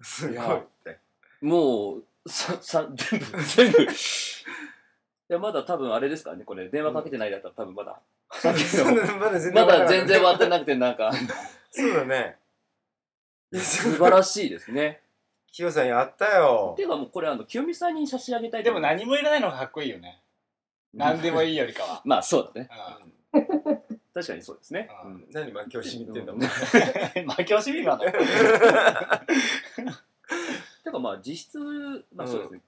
すごいって。もう、さ、[LAUGHS] さ、全部、全部。[LAUGHS] いや、まだ多分あれですからね、これ、電話かけてないだったら多分まだ、まだ全然まだ全然終わってなくて、なんか、そうだね。[LAUGHS] 素晴らしいですね。キヨさんやったよて。いうかもうこれ、あの、清美さんに差し上げたいとで思いますも何もいらないのがかっこいいよね。何でもいいよりかは。[LAUGHS] まあ、そうだね。う確かにそうですね。んうん何負け惜しみってんだもん。[LAUGHS] うん負け惜しみ今の？てかまあ実質、まあそうですね。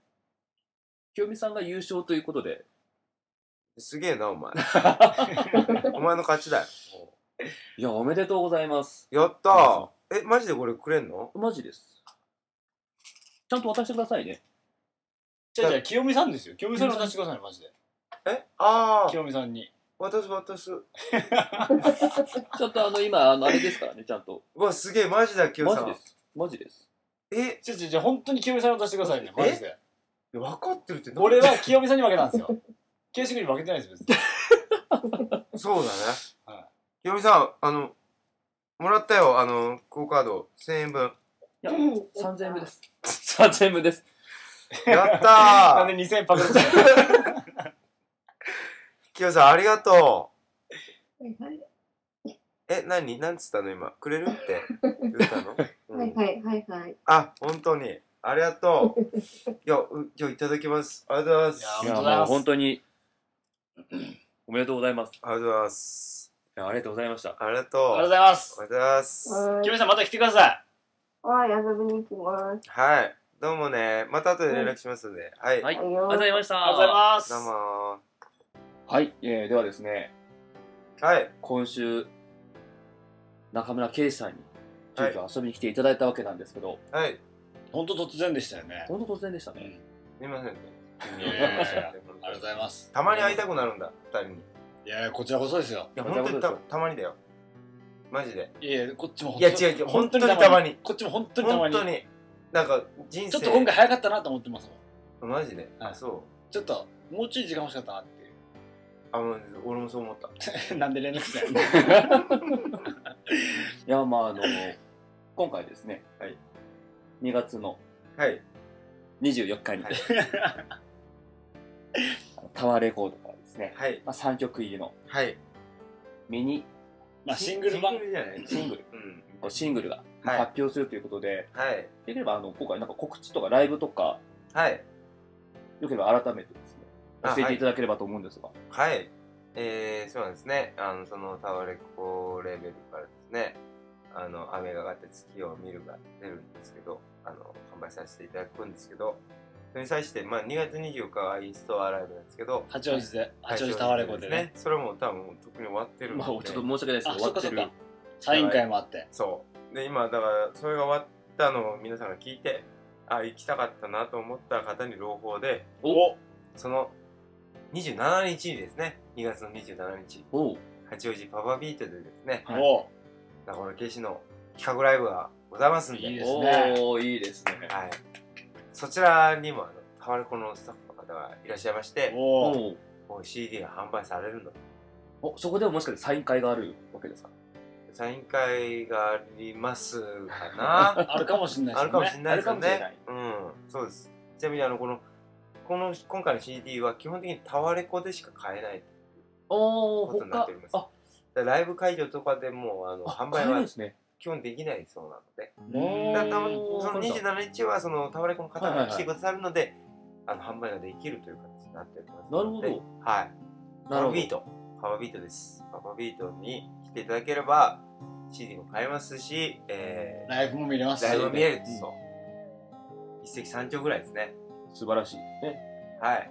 清美さんが優勝ということで、すげえな、お前。お前の勝ちだよ。いや、おめでとうございます。やったー。え、マジでこれくれんの？マジです。ちゃんと渡してくださいね。じゃあじゃあ清美さんですよ。清美さんに渡してくださいね、マジで。え？あー、清美さんに。渡す渡す。[LAUGHS] ちゃんとあの、今、あの、あれですからね、ちゃんと。うわ、すげえ、マジだ、キヨさん。マジです。マジです。え、じゃあじゃあじゃあ本当に清美さんに渡してくださいね、マジで。分かってるって何俺は清美さんに負けたんですよ。[LAUGHS] 形式に負けてないですよ、別に。[LAUGHS] そうだね。はひろみさん、あの、もらったよ、あの、クオカード、1000円分。いや、うん3000円分です。[LAUGHS] 3000円分です。やった [LAUGHS] なんーで2000円パクってきよさん、ありがとはいはい。う。え、何？なんつったの？今。くれる？って言ったの、[LAUGHS] うんはいはいはいはい。あ、本当に。ありがとう。いや、うじゃあいただきます。ありがとうございます。いいや、もうありがとうございます本当に、おめでとうございます。いありがとうございます。やありがとうございました。ありがとう。ありがとうございます。ありがとうございます。は清美さんまた来てください。はい、遊びに行きます。はい。どうもね。また後で連絡しますので。はい。はい、あはいりがとうございました。ありがとうございます。どうもはい、えー、ではですね、ー。はい。今週、中村圭さんに、急遽遊びに来ていただいたわけなんですけど、はい。本当突然でしたよねほんと突然でしたね。すみませんねいやいやいや [LAUGHS] ありがとうございますたまに会いたくなるんだ二人にいいやいやこちらこそですよ。や本当にたたまにだよ。マジで。いやいやこっちもいや違う違う本当にたまに。こっちも本当にたまに。本当に。なんか人生。ちょっと今回早かったなと思ってますもんマジで？はい。あそう。ちょっともうちょい時間欲しかったなっていう。あもう俺もそう思った。[LAUGHS] なんで連絡したの？[LAUGHS] いや、まあ、あの、今回ですね、はい。2月のはい。24日に、はい。あ [LAUGHS] のタワーレコードからですね、はい。まあ、3曲入りの。はい。ミニまあシングル版。シングルじゃないシングル、うん。こうシングルがはい。発表するということで、はい。できればあの今回なんか告知とかライブとか、はい。よければ改めてですね、あ教えていただければと思うんですが。はい。えー、そうなんですね。あの、そのタワレコレベルからですね、あの、雨が上がって月を見るが出るんですけど、あの、販売させていただくんですけど、それに際して、まあ、2月24日はインストアライブなんですけど、八王子で八王子タワーレコでね。それも多分特に終わってるんで、まあ、ちょっと申し訳ないですけあど、終わってる。サイン会もあって。そう。で、今、だから、それが終わったのを皆さんが聞いて、あ、行きたかったなと思った方に朗報で、お。その27日にですね、2月の27日、八王子パパビートでですね、はい。お。中村圭司の企画ライブがございますんで、いいですね。おおいいですね。はい、そちらにもあのタワレコのスタッフの方がいらっしゃいまして、おうもう CD が販売されるの。おそこでももしかしてサイン会があるわけですか？サイン会がありますかな？[LAUGHS] あるかもしれないですよねあるかもしれないですよあるかもしれなねい。うん、そうです。ちなみにあのこのこの今回の CD は基本的にタワレコでしか買えないおおことになっ他ております。あだからライブ会場とかでもあのあ販売は買えるんですね。基本できないそうなので。おだたその27日はそのタワレコの方が来てくださるので、あの販売ができるという形になっておりますなるはい。パなるほど。パビート。パパビートです。パパビートに来ていただければ CD も買えますし、えライブも見れますライブも見えるそう。一石三鳥ぐらいですね。素晴らしい。ね。はい。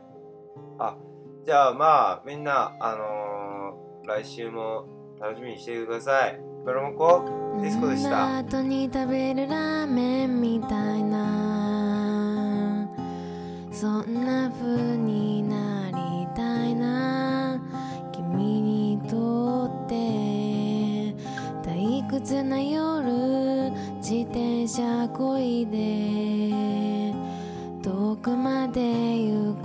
あじゃあまあみんなあのー、来週も楽しみにしていてください。ベロモコディスコでした。後に食べるラーメンみたいな。そんな風になりたいな。君にとって退屈な夜自転車こいで遠くまで行こ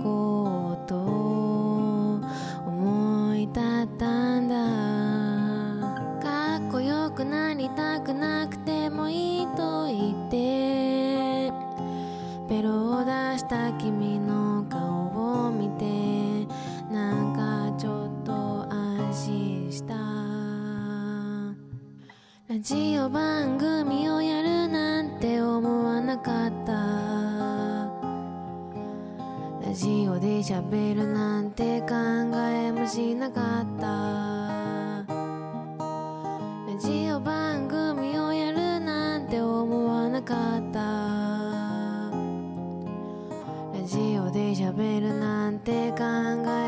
君の顔を見てなんかちょっと安心した。ラジオ番組をやるなんて思わなかった。ラジオで喋るなんて考えもしなかった。ラジオ番組喋るなんて考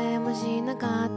えもしなかった。